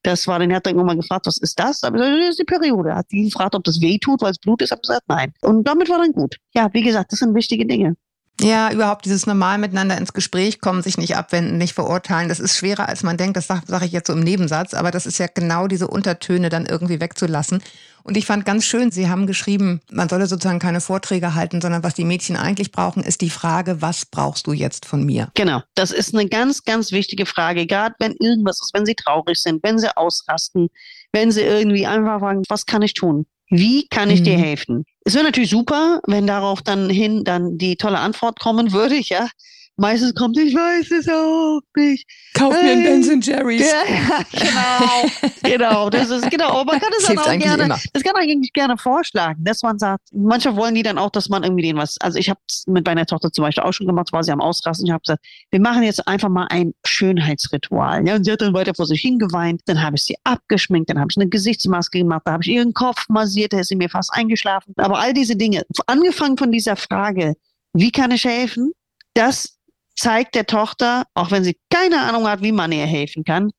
Das war, dann hat dann irgendwann gefragt, was ist das? Aber das ist die Periode. Hat die gefragt, ob das weh tut, weil es Blut ist. Habe gesagt, nein. Und damit war dann gut. Ja, wie gesagt, das sind wichtige Dinge. Ja, überhaupt dieses normal miteinander ins Gespräch kommen, sich nicht abwenden, nicht verurteilen, das ist schwerer, als man denkt. Das sage sag ich jetzt so im Nebensatz, aber das ist ja genau diese Untertöne dann irgendwie wegzulassen. Und ich fand ganz schön, Sie haben geschrieben, man solle sozusagen keine Vorträge halten, sondern was die Mädchen eigentlich brauchen, ist die Frage, was brauchst du jetzt von mir? Genau, das ist eine ganz, ganz wichtige Frage, gerade wenn irgendwas ist, wenn sie traurig sind, wenn sie ausrasten, wenn sie irgendwie einfach fragen, was kann ich tun? Wie kann ich mhm. dir helfen? Es wäre natürlich super, wenn darauf dann hin dann die tolle Antwort kommen würde, ja. Meistens kommt, ich weiß es auch nicht. Kauf hey. mir einen Ben Jerry's. Ja, genau, genau. Das ist genau. Aber man kann es dann auch gerne, immer. das kann man eigentlich gerne vorschlagen, dass man sagt, manche wollen die dann auch, dass man irgendwie denen was. Also ich habe es mit meiner Tochter zum Beispiel auch schon gemacht, war sie am Ausrasten. Ich habe gesagt, wir machen jetzt einfach mal ein Schönheitsritual. Ja, und sie hat dann weiter vor sich hingeweint. Dann habe ich sie abgeschminkt, dann habe ich eine Gesichtsmaske gemacht, da habe ich ihren Kopf massiert, da ist sie mir fast eingeschlafen. Aber all diese Dinge, angefangen von dieser Frage, wie kann ich helfen? Das zeigt der Tochter, auch wenn sie keine Ahnung hat, wie man ihr helfen kann,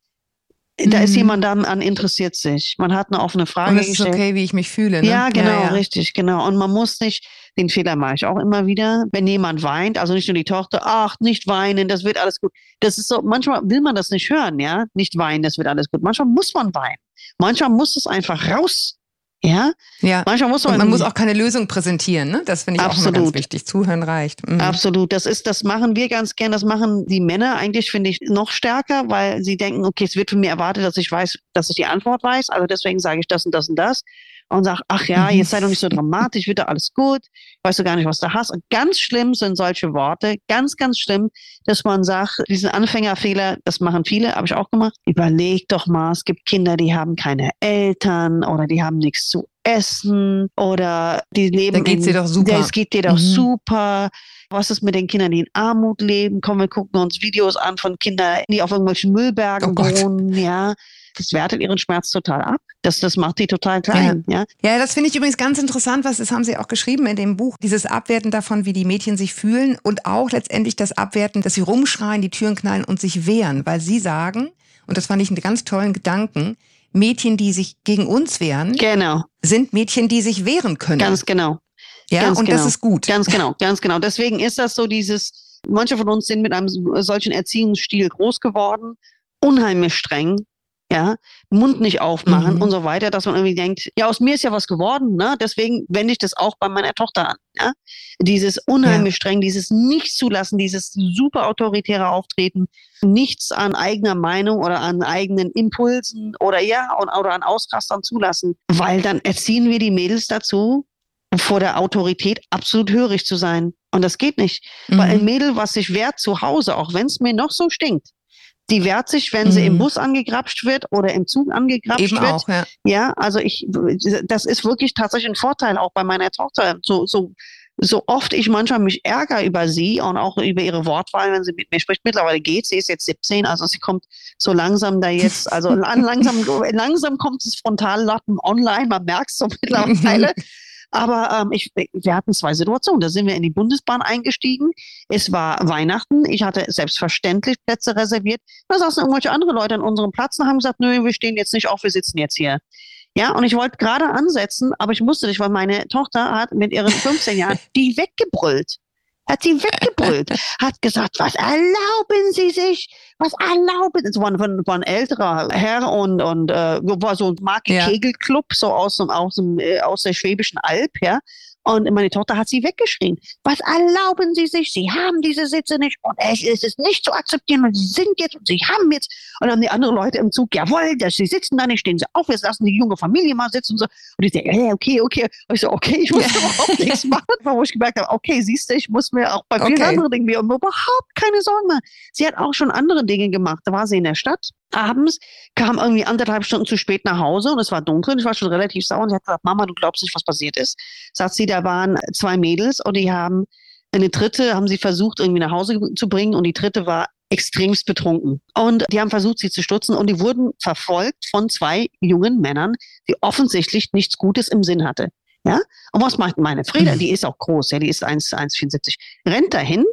da ist mhm. jemand dann an interessiert sich. Man hat eine offene Frage Und es ist okay, wie ich mich fühle. Ne? Ja, genau, ja, ja. richtig, genau. Und man muss nicht, den Fehler mache ich auch immer wieder, wenn jemand weint, also nicht nur die Tochter, ach, nicht weinen, das wird alles gut. Das ist so, manchmal will man das nicht hören, ja, nicht weinen, das wird alles gut. Manchmal muss man weinen. Manchmal muss es einfach raus. Ja? ja. Manchmal muss man. Und man muss auch keine Lösung präsentieren, ne? Das finde ich absolut. auch immer ganz wichtig. Zuhören reicht. Mhm. Absolut. Das ist, das machen wir ganz gern. Das machen die Männer eigentlich, finde ich, noch stärker, weil sie denken, okay, es wird von mir erwartet, dass ich weiß, dass ich die Antwort weiß. Also deswegen sage ich das und das und das. Und sage, ach ja, mhm. jetzt sei doch nicht so dramatisch, wird da alles gut. Weißt du gar nicht, was du hast. Und ganz schlimm sind solche Worte. Ganz, ganz schlimm, dass man sagt, diesen Anfängerfehler, das machen viele, habe ich auch gemacht. Überleg doch mal, es gibt Kinder, die haben keine Eltern oder die haben nichts zu essen oder die leben. Da geht dir doch super. Es geht dir doch mhm. super. Was ist mit den Kindern, die in Armut leben? Kommen wir gucken uns Videos an von Kindern, die auf irgendwelchen Müllbergen oh wohnen, ja. Das wertet ihren Schmerz total ab. Das, das macht die total klein. Ja, ja? ja das finde ich übrigens ganz interessant, was das haben Sie auch geschrieben in dem Buch. Dieses Abwerten davon, wie die Mädchen sich fühlen und auch letztendlich das Abwerten, dass sie rumschreien, die Türen knallen und sich wehren, weil sie sagen, und das fand ich einen ganz tollen Gedanken, Mädchen, die sich gegen uns wehren, genau. sind Mädchen, die sich wehren können. Ganz genau. Ja, ganz und genau. das ist gut. Ganz genau, ganz genau. Deswegen ist das so dieses, manche von uns sind mit einem solchen Erziehungsstil groß geworden, unheimlich streng, ja, Mund nicht aufmachen mhm. und so weiter, dass man irgendwie denkt, ja, aus mir ist ja was geworden, ne? Deswegen wende ich das auch bei meiner Tochter an. Ja? Dieses unheimlich ja. streng, dieses nicht zulassen, dieses super autoritäre Auftreten, nichts an eigener Meinung oder an eigenen Impulsen oder ja, oder an Ausrastern zulassen, weil dann erziehen wir die Mädels dazu, vor der Autorität absolut hörig zu sein. Und das geht nicht. Mhm. Weil ein Mädel, was sich wehrt zu Hause, auch wenn es mir noch so stinkt, die wehrt sich, wenn mhm. sie im mhm. Bus angegrapscht wird oder im Zug angegrapscht Eben wird. Auch, ja. ja, also ich, das ist wirklich tatsächlich ein Vorteil auch bei meiner Tochter. So, so, so oft ich manchmal mich ärgere über sie und auch über ihre Wortwahl, wenn sie mit mir spricht. Mittlerweile geht sie, ist jetzt 17, also sie kommt so langsam da jetzt, also langsam, langsam kommt das Frontallappen online, man merkt es so mittlerweile. Aber ähm, ich, wir hatten zwei Situationen. Da sind wir in die Bundesbahn eingestiegen. Es war Weihnachten. Ich hatte selbstverständlich Plätze reserviert. Da saßen irgendwelche andere Leute an unserem Platz und haben gesagt, nö, wir stehen jetzt nicht auf, wir sitzen jetzt hier. Ja, und ich wollte gerade ansetzen, aber ich musste nicht, weil meine Tochter hat mit ihren 15 Jahren die weggebrüllt hat sie weggebrüllt, hat gesagt, was erlauben Sie sich? Was erlauben? Es war war ein älterer Herr und, und äh, war so ein Marke. Kegelclub, so aus, dem, aus, dem, äh, aus der Schwäbischen Alb, ja. Und meine Tochter hat sie weggeschrien. Was erlauben Sie sich? Sie haben diese Sitze nicht und es ist nicht zu akzeptieren und Sie sind jetzt und Sie haben jetzt. Und dann haben die anderen Leute im Zug, jawohl, dass Sie sitzen da nicht, stehen Sie auf, jetzt lassen die junge Familie mal sitzen und so. Und ich denke, hey, okay, okay. Und ich so, okay, ich muss überhaupt nichts machen, wo ich gemerkt habe, okay, siehst du, ich muss mir auch bei vielen okay. anderen Dingen mir überhaupt keine Sorgen machen. Sie hat auch schon andere Dinge gemacht. Da war sie in der Stadt abends, kam irgendwie anderthalb Stunden zu spät nach Hause und es war dunkel und ich war schon relativ sauer und sie hat gesagt, Mama, du glaubst nicht, was passiert ist. Sagt sie, da waren zwei Mädels und die haben eine dritte, haben sie versucht, irgendwie nach Hause zu bringen und die dritte war extremst betrunken. Und die haben versucht, sie zu stutzen und die wurden verfolgt von zwei jungen Männern, die offensichtlich nichts Gutes im Sinn hatte. Ja? Und was macht meine Frieda? Die ist auch groß, ja, die ist 1,74. Rennt dahin,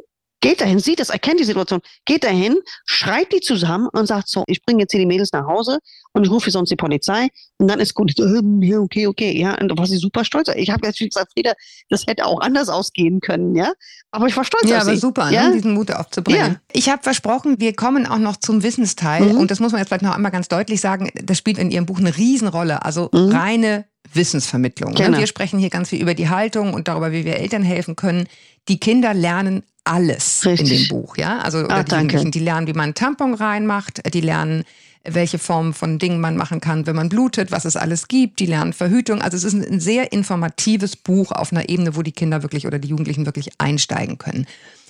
geht dahin, sieht das, erkennt die Situation, geht dahin, schreit die zusammen und sagt so, ich bringe jetzt hier die Mädels nach Hause und ich rufe sonst die Polizei und dann ist gut, ja, okay, okay, ja, und da war sie super stolz. Ich habe jetzt gesagt, Frieda, das hätte auch anders ausgehen können, ja, aber ich war stolz ja, auf sie. Ja, aber super, ne, ja? Ne, diesen Mut aufzubringen. Ja. Ich habe versprochen, wir kommen auch noch zum Wissensteil mhm. und das muss man jetzt vielleicht noch einmal ganz deutlich sagen, das spielt in Ihrem Buch eine Riesenrolle, also mhm. reine Wissensvermittlung. Ne? Genau. Wir sprechen hier ganz viel über die Haltung und darüber, wie wir Eltern helfen können. Die Kinder lernen alles Richtig. in dem Buch, ja. Also ah, die, die lernen, wie man einen Tampon reinmacht, die lernen, welche Form von Dingen man machen kann, wenn man blutet, was es alles gibt, die lernen Verhütung. Also es ist ein sehr informatives Buch auf einer Ebene, wo die Kinder wirklich oder die Jugendlichen wirklich einsteigen können.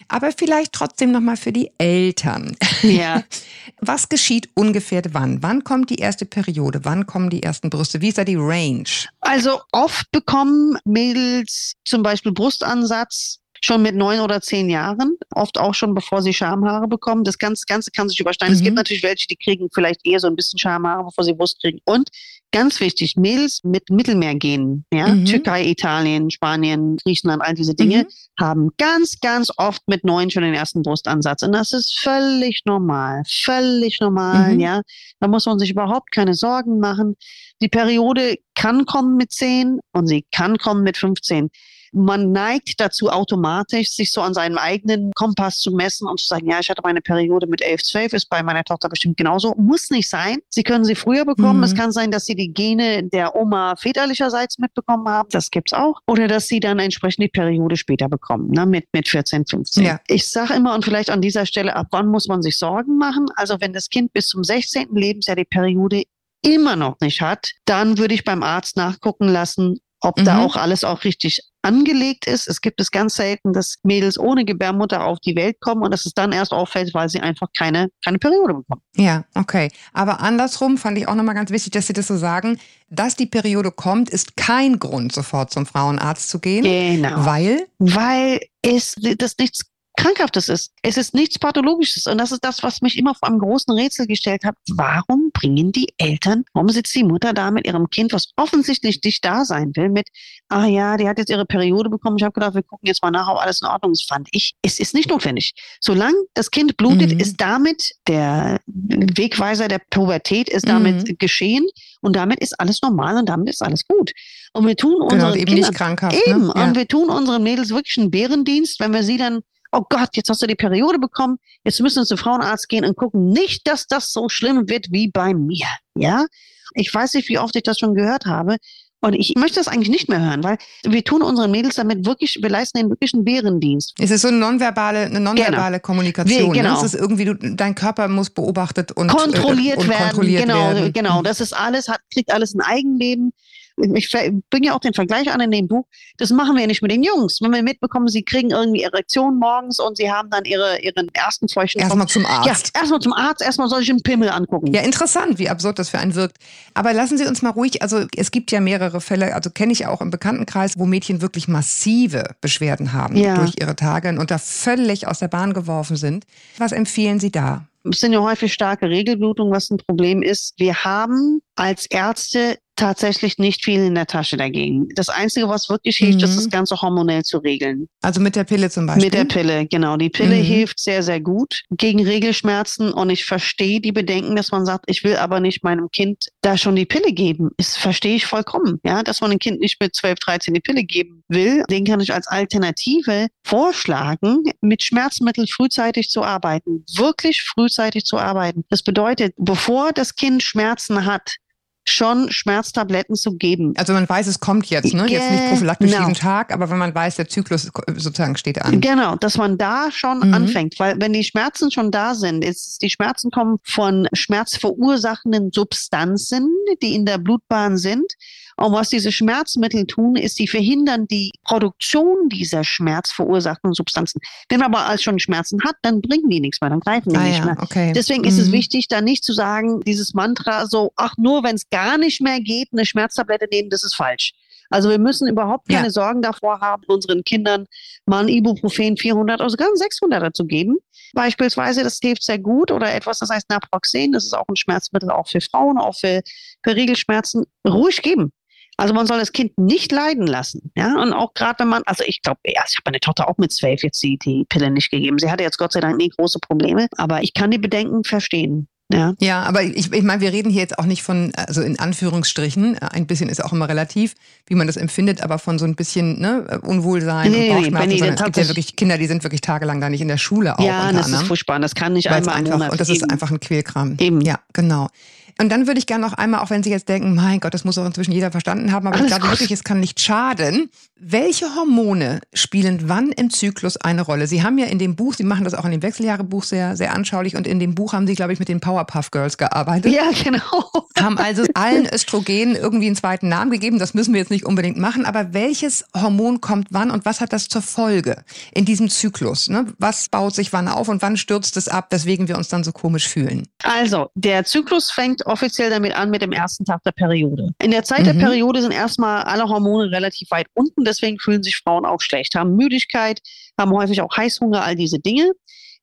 Aber vielleicht trotzdem nochmal für die Eltern. Ja. Was geschieht ungefähr wann? Wann kommt die erste Periode? Wann kommen die ersten Brüste? Wie ist da die Range? Also oft bekommen Mädels zum Beispiel Brustansatz schon mit neun oder zehn Jahren, oft auch schon bevor sie Schamhaare bekommen. Das Ganze, Ganze kann sich übersteigen. Mhm. Es gibt mhm. natürlich welche, die kriegen vielleicht eher so ein bisschen Schamhaare, bevor sie Brust kriegen. Und ganz wichtig, Mädels mit Mittelmeergenen, ja, mhm. Türkei, Italien, Spanien, Griechenland, all diese Dinge, mhm. haben ganz, ganz oft mit neun schon den ersten Brustansatz. Und das ist völlig normal, völlig normal, mhm. ja. Da muss man sich überhaupt keine Sorgen machen. Die Periode kann kommen mit zehn und sie kann kommen mit 15. man neigt dazu automatisch, sich so an seinem eigenen Kompass zu messen und zu sagen, ja, ich hatte meine Periode mit 11, 12, ist bei meiner Tochter bestimmt genauso. Muss nicht sein. Sie können sie früher bekommen. Mhm. Es kann sein, dass sie die Gene der Oma väterlicherseits mitbekommen haben. Das gibt's auch. Oder dass sie dann entsprechend die Periode später bekommen, ne, mit, mit 14, 15. Ja. Ich sage immer und vielleicht an dieser Stelle, ab wann muss man sich Sorgen machen? Also wenn das Kind bis zum 16. Lebensjahr die Periode immer noch nicht hat, dann würde ich beim Arzt nachgucken lassen, ob mhm. da auch alles auch richtig angelegt ist. Es gibt es ganz selten, dass Mädels ohne Gebärmutter auf die Welt kommen und dass es dann erst auffällt, weil sie einfach keine, keine Periode bekommen. Ja, okay. Aber andersrum fand ich auch nochmal ganz wichtig, dass Sie das so sagen, dass die Periode kommt, ist kein Grund, sofort zum Frauenarzt zu gehen. Genau. Weil? Weil es das nichts Krankhaftes ist. Es ist nichts Pathologisches. Und das ist das, was mich immer vor einem großen Rätsel gestellt hat. Warum bringen die Eltern, warum sitzt die Mutter da mit ihrem Kind, was offensichtlich nicht da sein will, mit, ah ja, die hat jetzt ihre Periode bekommen. Ich habe gedacht, wir gucken jetzt mal nach, ob alles in Ordnung ist. Fand ich, es ist nicht notwendig. Solange das Kind blutet, mhm. ist damit der Wegweiser der Pubertät ist damit mhm. geschehen. Und damit ist alles normal und damit ist alles gut. Und wir tun genau, unseren eben Kindern, nicht krankhaft. Ne? Eben. Ne? Ja. Und wir tun unseren Mädels wirklich einen Bärendienst, wenn wir sie dann oh Gott, jetzt hast du die Periode bekommen, jetzt müssen wir zum Frauenarzt gehen und gucken, nicht, dass das so schlimm wird wie bei mir. Ja, ich weiß nicht, wie oft ich das schon gehört habe. Und ich möchte das eigentlich nicht mehr hören, weil wir tun unseren Mädels damit wirklich, wir leisten den wirklichen Bärendienst. Es ist so eine nonverbale, eine nonverbale genau. Kommunikation. Wir, genau. Ne? Es ist irgendwie, du, dein Körper muss beobachtet und kontrolliert äh, und werden. Kontrolliert genau, werden. genau. Das ist alles, hat, kriegt alles ein Eigenleben ich bringe ja auch den Vergleich an in dem Buch, das machen wir nicht mit den Jungs. Wenn wir mitbekommen, sie kriegen irgendwie Erektion morgens und sie haben dann ihre, ihren ersten feuchten Erstmal zum Arzt. Ja, erstmal zum Arzt, erstmal soll ich einen Pimmel angucken. Ja, interessant, wie absurd das für einen wirkt. Aber lassen Sie uns mal ruhig, also es gibt ja mehrere Fälle, also kenne ich auch im Bekanntenkreis, wo Mädchen wirklich massive Beschwerden haben ja. durch ihre Tage und da völlig aus der Bahn geworfen sind. Was empfehlen Sie da? Es sind ja häufig starke Regelblutungen, was ein Problem ist. Wir haben als Ärzte tatsächlich nicht viel in der Tasche dagegen. Das Einzige, was wirklich hilft, mhm. ist das Ganze hormonell zu regeln. Also mit der Pille zum Beispiel? Mit der Pille, genau. Die Pille mhm. hilft sehr, sehr gut gegen Regelschmerzen und ich verstehe die Bedenken, dass man sagt, ich will aber nicht meinem Kind da schon die Pille geben. Das verstehe ich vollkommen, ja, dass man dem Kind nicht mit 12, 13 die Pille geben will. Den kann ich als Alternative vorschlagen, mit Schmerzmitteln frühzeitig zu arbeiten. Wirklich frühzeitig zu arbeiten. Das bedeutet, bevor das Kind Schmerzen hat, schon Schmerztabletten zu geben. Also man weiß, es kommt jetzt, ne? Jetzt nicht prophylaktisch genau. jeden Tag, aber wenn man weiß, der Zyklus sozusagen steht an. Genau, dass man da schon mhm. anfängt, weil wenn die Schmerzen schon da sind, ist, die Schmerzen kommen von schmerzverursachenden Substanzen, die in der Blutbahn sind. Und was diese Schmerzmittel tun, ist, sie verhindern die Produktion dieser schmerzverursachten Substanzen. Wenn man aber als schon Schmerzen hat, dann bringen die nichts mehr, dann greifen die ah, nicht ja, mehr. Okay. Deswegen mhm. ist es mhm. wichtig, da nicht zu sagen, dieses Mantra so, ach, nur wenn es gar nicht mehr geht, eine Schmerztablette nehmen, das ist falsch. Also wir müssen überhaupt keine ja. Sorgen davor haben, unseren Kindern mal ein Ibuprofen 400 oder sogar ein 600er zu geben. Beispielsweise, das hilft sehr gut oder etwas, das heißt Naproxen, das ist auch ein Schmerzmittel auch für Frauen, auch für, für Regelschmerzen, ruhig geben. Also man soll das Kind nicht leiden lassen. Ja, und auch gerade wenn man, also ich glaube, ja, ich habe meine Tochter auch mit zwölf jetzt die, die Pille nicht gegeben. Sie hatte jetzt Gott sei Dank nie große Probleme, aber ich kann die Bedenken verstehen. Ja. ja, aber ich, ich meine, wir reden hier jetzt auch nicht von, also in Anführungsstrichen, ein bisschen ist auch immer relativ, wie man das empfindet, aber von so ein bisschen ne, Unwohlsein nee, und Bauchschmerzen, nee, es gibt ja wirklich Kinder, die sind wirklich tagelang da nicht in der Schule auch. Ja, das ist furchtbar, das kann nicht einmal einfach, Und das ist einfach ein Quälkram. Eben. Ja, genau. Und dann würde ich gerne noch einmal, auch wenn Sie jetzt denken, mein Gott, das muss auch inzwischen jeder verstanden haben, aber Alles ich glaube wirklich, es kann nicht schaden. Welche Hormone spielen wann im Zyklus eine Rolle? Sie haben ja in dem Buch, Sie machen das auch in dem Wechseljahrebuch sehr, sehr anschaulich und in dem Buch haben Sie, glaube ich, mit den Powerpuff Girls gearbeitet. Ja, genau. Haben also allen Östrogenen irgendwie einen zweiten Namen gegeben. Das müssen wir jetzt nicht unbedingt machen, aber welches Hormon kommt wann und was hat das zur Folge in diesem Zyklus? Ne? Was baut sich wann auf und wann stürzt es ab, weswegen wir uns dann so komisch fühlen? Also, der Zyklus fängt offiziell damit an mit dem ersten Tag der Periode. In der Zeit mhm. der Periode sind erstmal alle Hormone relativ weit unten, deswegen fühlen sich Frauen auch schlecht, haben Müdigkeit, haben häufig auch Heißhunger, all diese Dinge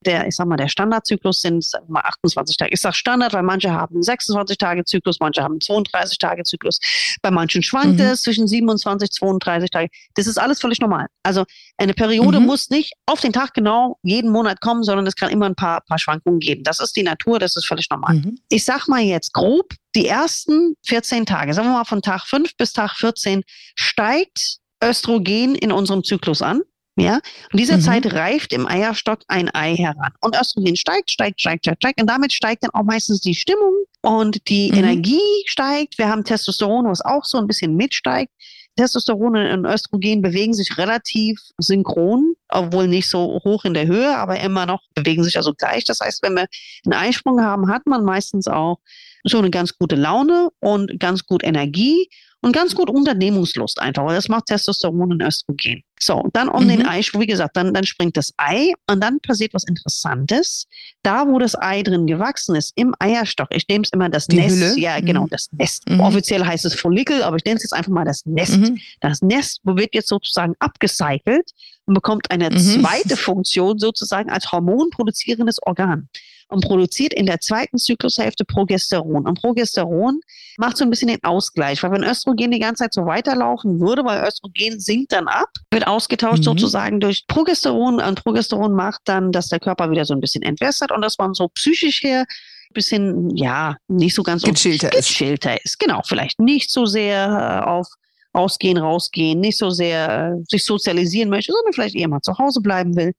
der, ich sag mal, der Standardzyklus sind mal 28 Tage. Ich sage Standard, weil manche haben 26 Tage Zyklus, manche haben 32 Tage Zyklus. Bei manchen schwankt mhm. es zwischen 27 32 Tage. Das ist alles völlig normal. Also eine Periode mhm. muss nicht auf den Tag genau jeden Monat kommen, sondern es kann immer ein paar, paar Schwankungen geben. Das ist die Natur, das ist völlig normal. Mhm. Ich sag mal jetzt grob, die ersten 14 Tage, sagen wir mal von Tag 5 bis Tag 14, steigt Östrogen in unserem Zyklus an. Ja, in dieser mhm. Zeit reift im Eierstock ein Ei heran. Und Östrogen steigt, steigt, steigt, steigt, steigt. Und damit steigt dann auch meistens die Stimmung und die mhm. Energie steigt. Wir haben Testosteron, was auch so ein bisschen mitsteigt. Testosteron und Östrogen bewegen sich relativ synchron, obwohl nicht so hoch in der Höhe, aber immer noch bewegen sich also gleich. Das heißt, wenn wir einen Eisprung haben, hat man meistens auch so eine ganz gute Laune und ganz gut Energie und ganz gut Unternehmungslust einfach, das macht Testosteron und Östrogen. So, dann um mhm. den Eisprung, wie gesagt, dann, dann springt das Ei und dann passiert was Interessantes. Da, wo das Ei drin gewachsen ist, im Eierstock, ich nehme es immer das Die Nest, Hülle? ja genau, mhm. das Nest. Mhm. Offiziell heißt es Follikel, aber ich nenne es jetzt einfach mal das Nest. Mhm. Das Nest wird jetzt sozusagen abgecycelt und bekommt eine mhm. zweite Funktion sozusagen als hormonproduzierendes Organ und produziert in der zweiten Zyklushälfte Progesteron. Und Progesteron macht so ein bisschen den Ausgleich, weil wenn Östrogen die ganze Zeit so weiterlaufen würde, weil Östrogen sinkt dann ab, wird ausgetauscht mhm. sozusagen durch Progesteron und Progesteron macht dann, dass der Körper wieder so ein bisschen entwässert und dass man so psychisch her bisschen, ja, nicht so ganz gechillter, gechillter ist. ist. Genau, vielleicht nicht so sehr äh, auf Ausgehen, rausgehen, nicht so sehr äh, sich sozialisieren möchte, sondern vielleicht eher mal zu Hause bleiben will.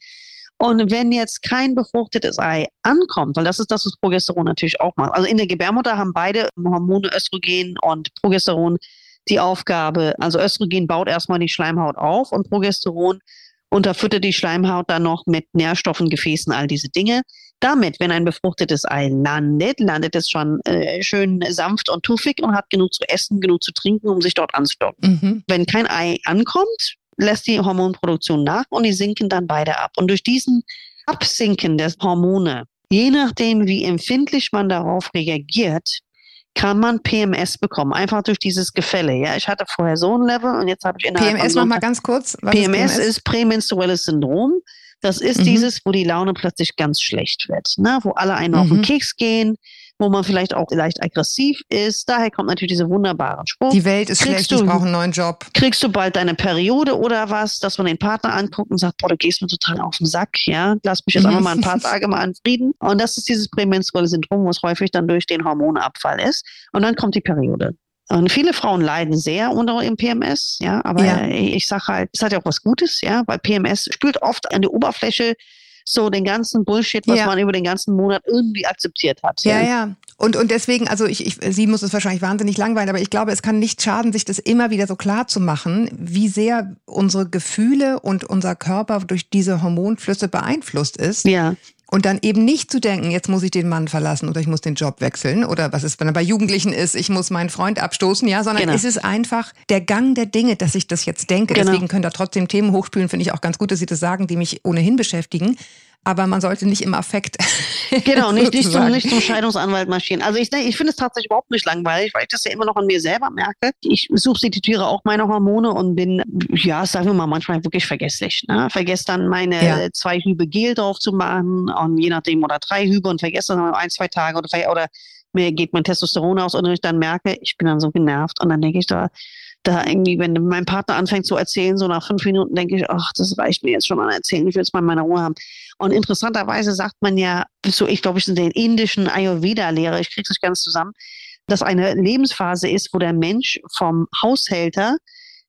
Und wenn jetzt kein befruchtetes Ei ankommt, weil das ist das, was Progesteron natürlich auch macht. Also in der Gebärmutter haben beide Hormone Östrogen und Progesteron die Aufgabe, also Östrogen baut erstmal die Schleimhaut auf und Progesteron unterfüttert die Schleimhaut dann noch mit Nährstoffen, Gefäßen, all diese Dinge. Damit, wenn ein befruchtetes Ei landet, landet es schon äh, schön sanft und tuffig und hat genug zu essen, genug zu trinken, um sich dort anzudocken. Mhm. Wenn kein Ei ankommt, lässt die Hormonproduktion nach und die sinken dann beide ab. Und durch diesen Absinken der Hormone, je nachdem, wie empfindlich man darauf reagiert, kann man PMS bekommen, einfach durch dieses Gefälle. Ja, ich hatte vorher so ein Level und jetzt habe ich innerhalb PMS noch mal ganz kurz. PMS ist, PMS ist prämenstruelles Syndrom. Das ist mhm. dieses, wo die Laune plötzlich ganz schlecht wird, ne? wo alle einen mhm. auf den mhm. Keks gehen, wo man vielleicht auch leicht aggressiv ist. Daher kommt natürlich diese wunderbaren Spruch. Die Welt ist kriegst schlecht, du, ich brauche einen neuen Job. Kriegst du bald deine Periode oder was, dass man den Partner anguckt und sagt, boah, du gehst mir total auf den Sack, ja, lass mich jetzt einfach mal ein paar Tage mal an Frieden. Und das ist dieses prämenstruelle Syndrom, was häufig dann durch den Hormonabfall ist. Und dann kommt die Periode. Und viele Frauen leiden sehr unter dem PMS, ja, aber ja. ich sage halt, es hat ja auch was Gutes, ja, weil PMS spült oft an die Oberfläche so den ganzen Bullshit, was ja. man über den ganzen Monat irgendwie akzeptiert hat. Ja, ja. Und, und deswegen, also ich, ich, sie muss es wahrscheinlich wahnsinnig langweilen, aber ich glaube, es kann nicht schaden, sich das immer wieder so klar zu machen, wie sehr unsere Gefühle und unser Körper durch diese Hormonflüsse beeinflusst ist. Ja. Und dann eben nicht zu denken, jetzt muss ich den Mann verlassen oder ich muss den Job wechseln oder was ist, wenn er bei Jugendlichen ist, ich muss meinen Freund abstoßen, ja, sondern genau. es ist einfach der Gang der Dinge, dass ich das jetzt denke. Genau. Deswegen können da trotzdem Themen hochspülen, finde ich auch ganz gut, dass Sie das sagen, die mich ohnehin beschäftigen aber man sollte nicht im Affekt. Genau, nicht, nicht, zum, nicht zum Scheidungsanwalt marschieren. Also ich, ich finde es tatsächlich überhaupt nicht langweilig, weil ich das ja immer noch an mir selber merke. Ich substituiere auch meine Hormone und bin, ja, sagen wir mal, manchmal wirklich vergesslich. Ne? Vergesse dann meine ja. zwei Hübe Gel drauf zu machen und je nachdem oder drei Hübe und vergesse dann ein, zwei Tage oder, oder mir geht mein Testosteron aus und ich dann merke, ich bin dann so genervt und dann denke ich da, da irgendwie, wenn mein Partner anfängt zu erzählen, so nach fünf Minuten denke ich, ach, das reicht mir jetzt schon an Erzählen, ich will jetzt mal meine Ruhe haben. Und interessanterweise sagt man ja, so ich glaube, ich in der indischen Ayurveda-Lehre, ich kriege es nicht ganz zusammen, dass eine Lebensphase ist, wo der Mensch vom Haushälter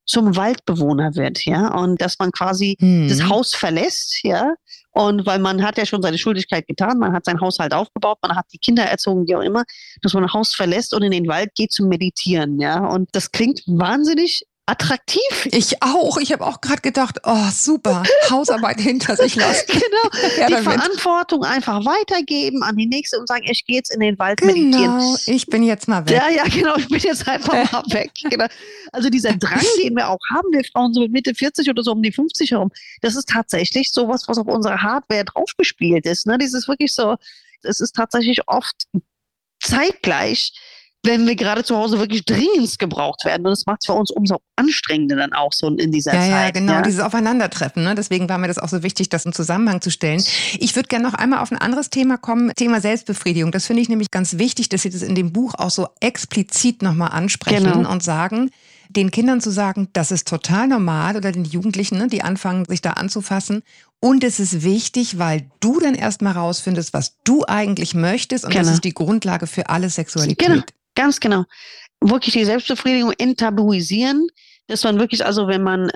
zum Waldbewohner wird, ja, und dass man quasi mhm. das Haus verlässt, ja, und weil man hat ja schon seine Schuldigkeit getan, man hat sein Haushalt aufgebaut, man hat die Kinder erzogen, wie auch immer, dass man ein Haus verlässt und in den Wald geht zum Meditieren, ja, und das klingt wahnsinnig attraktiv. Ich auch. Ich habe auch gerade gedacht, oh super, Hausarbeit hinter sich lassen. genau. Ja, die damit. Verantwortung einfach weitergeben an die nächste und sagen, ich gehe jetzt in den Wald genau, meditieren. Ich bin jetzt mal weg. Ja, ja, genau. Ich bin jetzt einfach mal weg. Genau. Also dieser Drang, den wir auch haben, wir Frauen so mit Mitte 40 oder so um die 50 herum, das ist tatsächlich sowas, was auf unserer Hardware draufgespielt ist. Ne? Das ist wirklich so, es ist tatsächlich oft zeitgleich wenn wir gerade zu Hause wirklich dringend gebraucht werden. Und das macht es für uns umso anstrengender dann auch so in dieser ja, Zeit. Ja, genau, ja? dieses Aufeinandertreffen. Ne? Deswegen war mir das auch so wichtig, das im Zusammenhang zu stellen. Ich würde gerne noch einmal auf ein anderes Thema kommen, Thema Selbstbefriedigung. Das finde ich nämlich ganz wichtig, dass Sie das in dem Buch auch so explizit nochmal ansprechen genau. und sagen, den Kindern zu sagen, das ist total normal oder den Jugendlichen, ne, die anfangen, sich da anzufassen. Und es ist wichtig, weil du dann erstmal rausfindest, was du eigentlich möchtest. Und genau. das ist die Grundlage für alle Sexualität. Genau. Ganz genau. Wirklich die Selbstbefriedigung enttabuisieren. dass man wirklich, also wenn man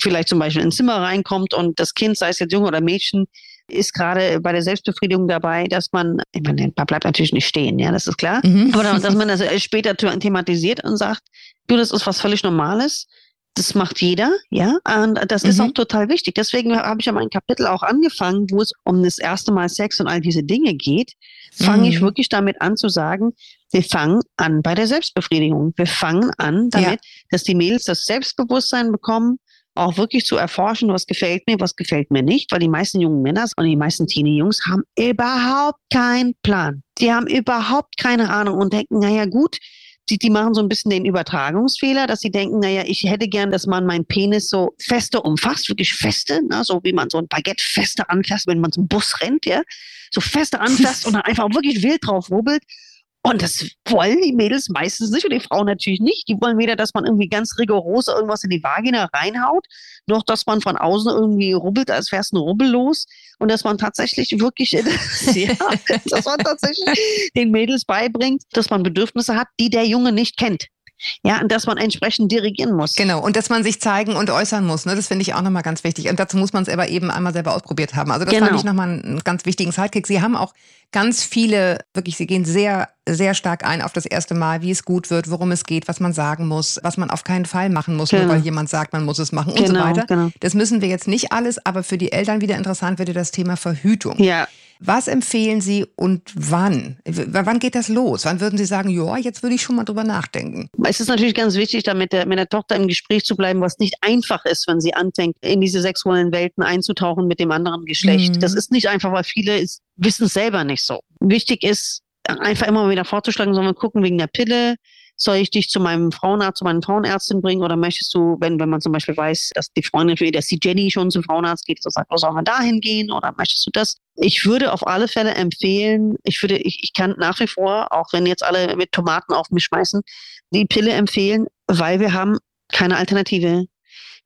vielleicht zum Beispiel in ein Zimmer reinkommt und das Kind, sei es jetzt Junge oder Mädchen, ist gerade bei der Selbstbefriedigung dabei, dass man, ich meine, man bleibt natürlich nicht stehen, ja, das ist klar, mhm. aber dass man das später thematisiert und sagt, du, das ist was völlig Normales das macht jeder, ja, und das mhm. ist auch total wichtig. Deswegen habe ich ja mein Kapitel auch angefangen, wo es um das erste Mal Sex und all diese Dinge geht. Fange mhm. ich wirklich damit an zu sagen, wir fangen an bei der Selbstbefriedigung. Wir fangen an damit, ja. dass die Mädels das Selbstbewusstsein bekommen, auch wirklich zu erforschen, was gefällt mir, was gefällt mir nicht, weil die meisten jungen Männer und die meisten Teenie-Jungs haben überhaupt keinen Plan. Die haben überhaupt keine Ahnung und denken, naja gut, die, die machen so ein bisschen den Übertragungsfehler, dass sie denken, naja, ich hätte gern, dass man meinen Penis so feste umfasst, wirklich feste, ne? so wie man so ein Baguette feste anfasst, wenn man zum Bus rennt, ja, so feste anfasst und dann einfach wirklich wild drauf rubbelt. Und das wollen die Mädels meistens nicht und die Frauen natürlich nicht. Die wollen weder, dass man irgendwie ganz rigoros irgendwas in die Vagina reinhaut, noch dass man von außen irgendwie rubbelt, als wäre es ein Rubbel los. Und dass man tatsächlich wirklich, ja, dass man tatsächlich den Mädels beibringt, dass man Bedürfnisse hat, die der Junge nicht kennt. Ja, und dass man entsprechend dirigieren muss. Genau, und dass man sich zeigen und äußern muss. Ne? Das finde ich auch nochmal ganz wichtig. Und dazu muss man es aber eben einmal selber ausprobiert haben. Also das genau. fand ich nochmal einen ganz wichtigen Sidekick. Sie haben auch ganz viele, wirklich, Sie gehen sehr, sehr stark ein auf das erste Mal, wie es gut wird, worum es geht, was man sagen muss, was man auf keinen Fall machen muss, genau. nur weil jemand sagt, man muss es machen genau, und so genau, weiter. Genau. Das müssen wir jetzt nicht alles, aber für die Eltern wieder interessant wird das Thema Verhütung. Ja. Was empfehlen Sie und wann? W wann geht das los? Wann würden Sie sagen, ja, jetzt würde ich schon mal drüber nachdenken? Es ist natürlich ganz wichtig, da mit der, mit der Tochter im Gespräch zu bleiben, was nicht einfach ist, wenn sie anfängt, in diese sexuellen Welten einzutauchen mit dem anderen Geschlecht. Mhm. Das ist nicht einfach, weil viele wissen es selber nicht so. Wichtig ist, einfach immer wieder vorzuschlagen, wir gucken wegen der Pille, soll ich dich zu meinem Frauenarzt, zu meiner Frauenärztin bringen oder möchtest du, wenn, wenn man zum Beispiel weiß, dass die Freundin für dass die Jenny schon zum Frauenarzt geht, so sagt, oh, soll man dahin gehen oder möchtest du das? Ich würde auf alle Fälle empfehlen, ich würde, ich, ich kann nach wie vor, auch wenn jetzt alle mit Tomaten auf mich schmeißen, die Pille empfehlen, weil wir haben keine Alternative.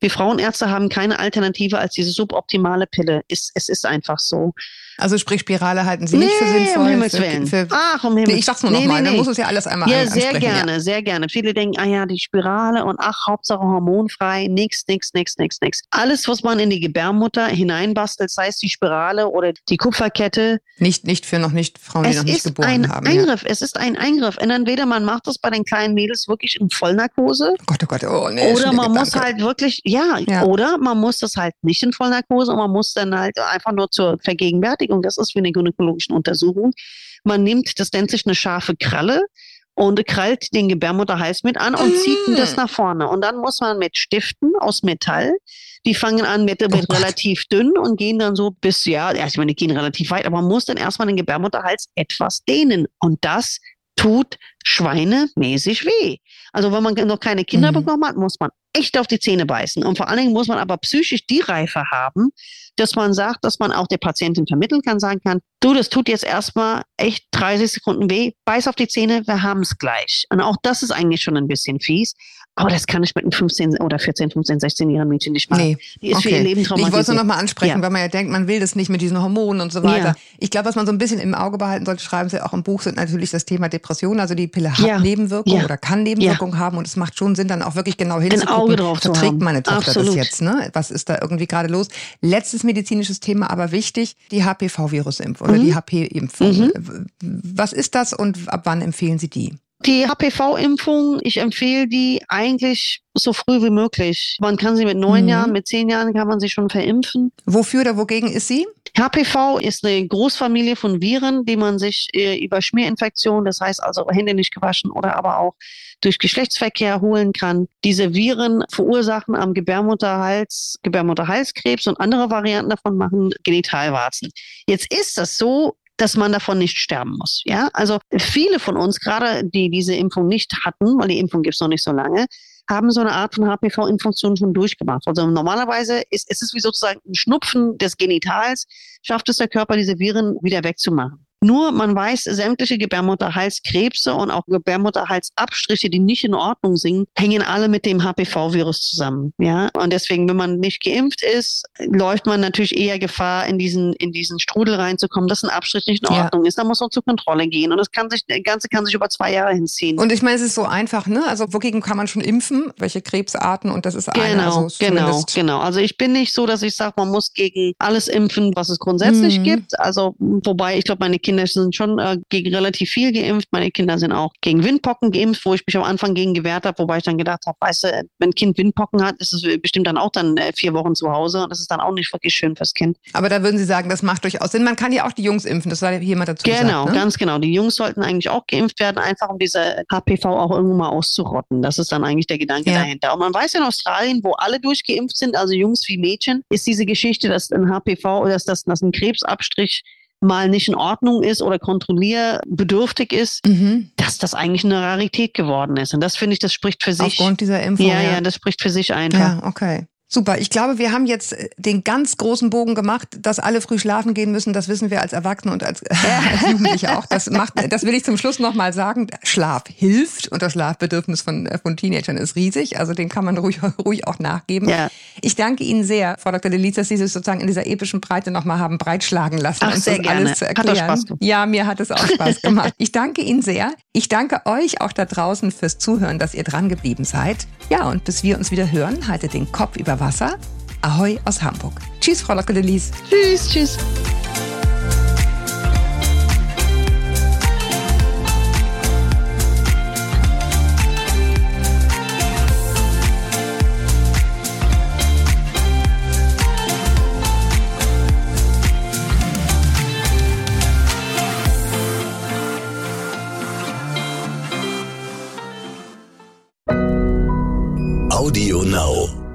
Wir Frauenärzte haben keine Alternative als diese suboptimale Pille. Es, es ist einfach so. Also sprich Spirale halten Sie nee, nicht für sinnvoll? Um Himmels Willen. Für, für, ach, um Himmels nee, Ich sag's nur nee, nochmal, nee, nee. dann muss es ja alles einmal Ja, sehr gerne, ja. sehr gerne. Viele denken, ah ja, die Spirale und ach, Hauptsache hormonfrei, nix, nix, nix, nix, nix. Alles, was man in die Gebärmutter hineinbastelt, sei es die Spirale oder die Kupferkette. Nicht, nicht für noch nicht Frauen, die noch nicht geboren haben. Es ist ein Eingriff, ja. es ist ein Eingriff. Und entweder man macht das bei den kleinen Mädels wirklich in Vollnarkose. Oh Gott, oh Gott, oh nee. Oder man muss halt wirklich, ja, ja, oder man muss das halt nicht in Vollnarkose und man muss dann halt einfach nur zur Vergegenwärtigung. Das ist wie eine gynäkologischen Untersuchung. Man nimmt, das nennt sich eine scharfe Kralle und krallt den Gebärmutterhals mit an und mm. zieht das nach vorne. Und dann muss man mit Stiften aus Metall, die fangen an mit, mit oh relativ dünn und gehen dann so bis, ja, ich meine, die gehen relativ weit, aber man muss dann erstmal den Gebärmutterhals etwas dehnen. Und das tut schweinemäßig weh. Also wenn man noch keine Kinder mhm. bekommen hat, muss man echt auf die Zähne beißen. Und vor allen Dingen muss man aber psychisch die Reife haben, dass man sagt, dass man auch der Patientin vermitteln kann, sagen kann, du, das tut jetzt erstmal echt 30 Sekunden weh, beiß auf die Zähne, wir haben es gleich. Und auch das ist eigentlich schon ein bisschen fies. Aber das kann ich mit einem 15 oder 14, 15, 16-jährigen Mädchen nicht machen. Nee. Die ist okay. für ihr Leben traumatisiert. Ich wollte es nur noch mal ansprechen, ja. weil man ja denkt, man will das nicht mit diesen Hormonen und so weiter. Ja. Ich glaube, was man so ein bisschen im Auge behalten sollte, schreiben Sie auch im Buch, sind natürlich das Thema Depression. Also die Pille hat ja. Nebenwirkungen oder kann Nebenwirkungen haben und es macht schon Sinn, dann auch wirklich genau hinzugucken. Ein Auge drauf verträgt meine Tochter Absolut. das jetzt? Ne? Was ist da irgendwie gerade los? Letztes medizinisches Thema, aber wichtig, die HPV-Virusimpfung mhm. oder die HP-Impfung. Mhm. Was ist das und ab wann empfehlen Sie die? Die HPV-Impfung, ich empfehle die eigentlich so früh wie möglich. Man kann sie mit neun mhm. Jahren, mit zehn Jahren kann man sie schon verimpfen. Wofür oder wogegen ist sie? HPV ist eine Großfamilie von Viren, die man sich äh, über Schmierinfektion, das heißt also Hände nicht gewaschen oder aber auch durch Geschlechtsverkehr holen kann. Diese Viren verursachen am Gebärmutterhals, Gebärmutterhalskrebs und andere Varianten davon machen Genitalwarzen. Jetzt ist das so, dass man davon nicht sterben muss. Ja, also viele von uns, gerade die diese Impfung nicht hatten, weil die Impfung gibt es noch nicht so lange, haben so eine Art von HPV-Infektion schon durchgemacht. Also normalerweise ist, ist es wie sozusagen ein Schnupfen des Genitals, schafft es der Körper, diese Viren wieder wegzumachen. Nur man weiß, sämtliche Gebärmutterhalskrebse und auch Gebärmutterhalsabstriche, die nicht in Ordnung sind, hängen alle mit dem HPV-Virus zusammen. Ja, und deswegen, wenn man nicht geimpft ist, läuft man natürlich eher Gefahr, in diesen, in diesen Strudel reinzukommen, dass ein Abstrich nicht in Ordnung ja. ist. Da muss man zur Kontrolle gehen. Und das kann sich, das Ganze kann sich über zwei Jahre hinziehen. Und ich meine, es ist so einfach, ne? Also wogegen kann man schon impfen? Welche Krebsarten? Und das ist genau, eine. Also genau, genau. Also ich bin nicht so, dass ich sage, man muss gegen alles impfen, was es grundsätzlich mhm. gibt. Also wobei ich glaube, meine Kinder sind schon äh, gegen relativ viel geimpft. Meine Kinder sind auch gegen Windpocken geimpft, wo ich mich am Anfang gegen gewehrt habe, wobei ich dann gedacht habe, weißt du, wenn ein Kind Windpocken hat, ist es bestimmt dann auch dann äh, vier Wochen zu Hause und das ist dann auch nicht wirklich schön fürs Kind. Aber da würden Sie sagen, das macht durchaus Sinn. Man kann ja auch die Jungs impfen, das sei hier mal dazu Genau, gesagt, ne? ganz genau. Die Jungs sollten eigentlich auch geimpft werden, einfach um diese HPV auch irgendwo mal auszurotten. Das ist dann eigentlich der Gedanke ja. dahinter. Und man weiß in Australien, wo alle durchgeimpft sind, also Jungs wie Mädchen, ist diese Geschichte, dass ein HPV oder dass, dass, dass ein Krebsabstrich mal nicht in Ordnung ist oder kontrollierbedürftig ist, mhm. dass das eigentlich eine Rarität geworden ist. Und das finde ich, das spricht für sich. Aufgrund dieser Impfung. Ja, ja, ja, das spricht für sich einfach. Ja, okay. Super. Ich glaube, wir haben jetzt äh, den ganz großen Bogen gemacht, dass alle früh schlafen gehen müssen. Das wissen wir als Erwachsene und als, als Jugendliche auch. Das macht, das will ich zum Schluss nochmal sagen. Schlaf hilft und das Schlafbedürfnis von, äh, von Teenagern ist riesig. Also dem kann man ruhig, ruhig auch nachgeben. Ja. Ich danke Ihnen sehr, Frau Dr. Deliz, dass Sie sich sozusagen in dieser epischen Breite nochmal haben breitschlagen lassen, Ach, sehr gerne. alles zu erklären. Hat Spaß gemacht. Ja, mir hat es auch Spaß gemacht. Ich danke Ihnen sehr. Ich danke euch auch da draußen fürs Zuhören, dass ihr dran geblieben seid. Ja, und bis wir uns wieder hören, haltet den Kopf über Wasser. Ahoi aus Hamburg. Tschüss, Frau Locke-Delis. Tschüss, tschüss. Audio Now.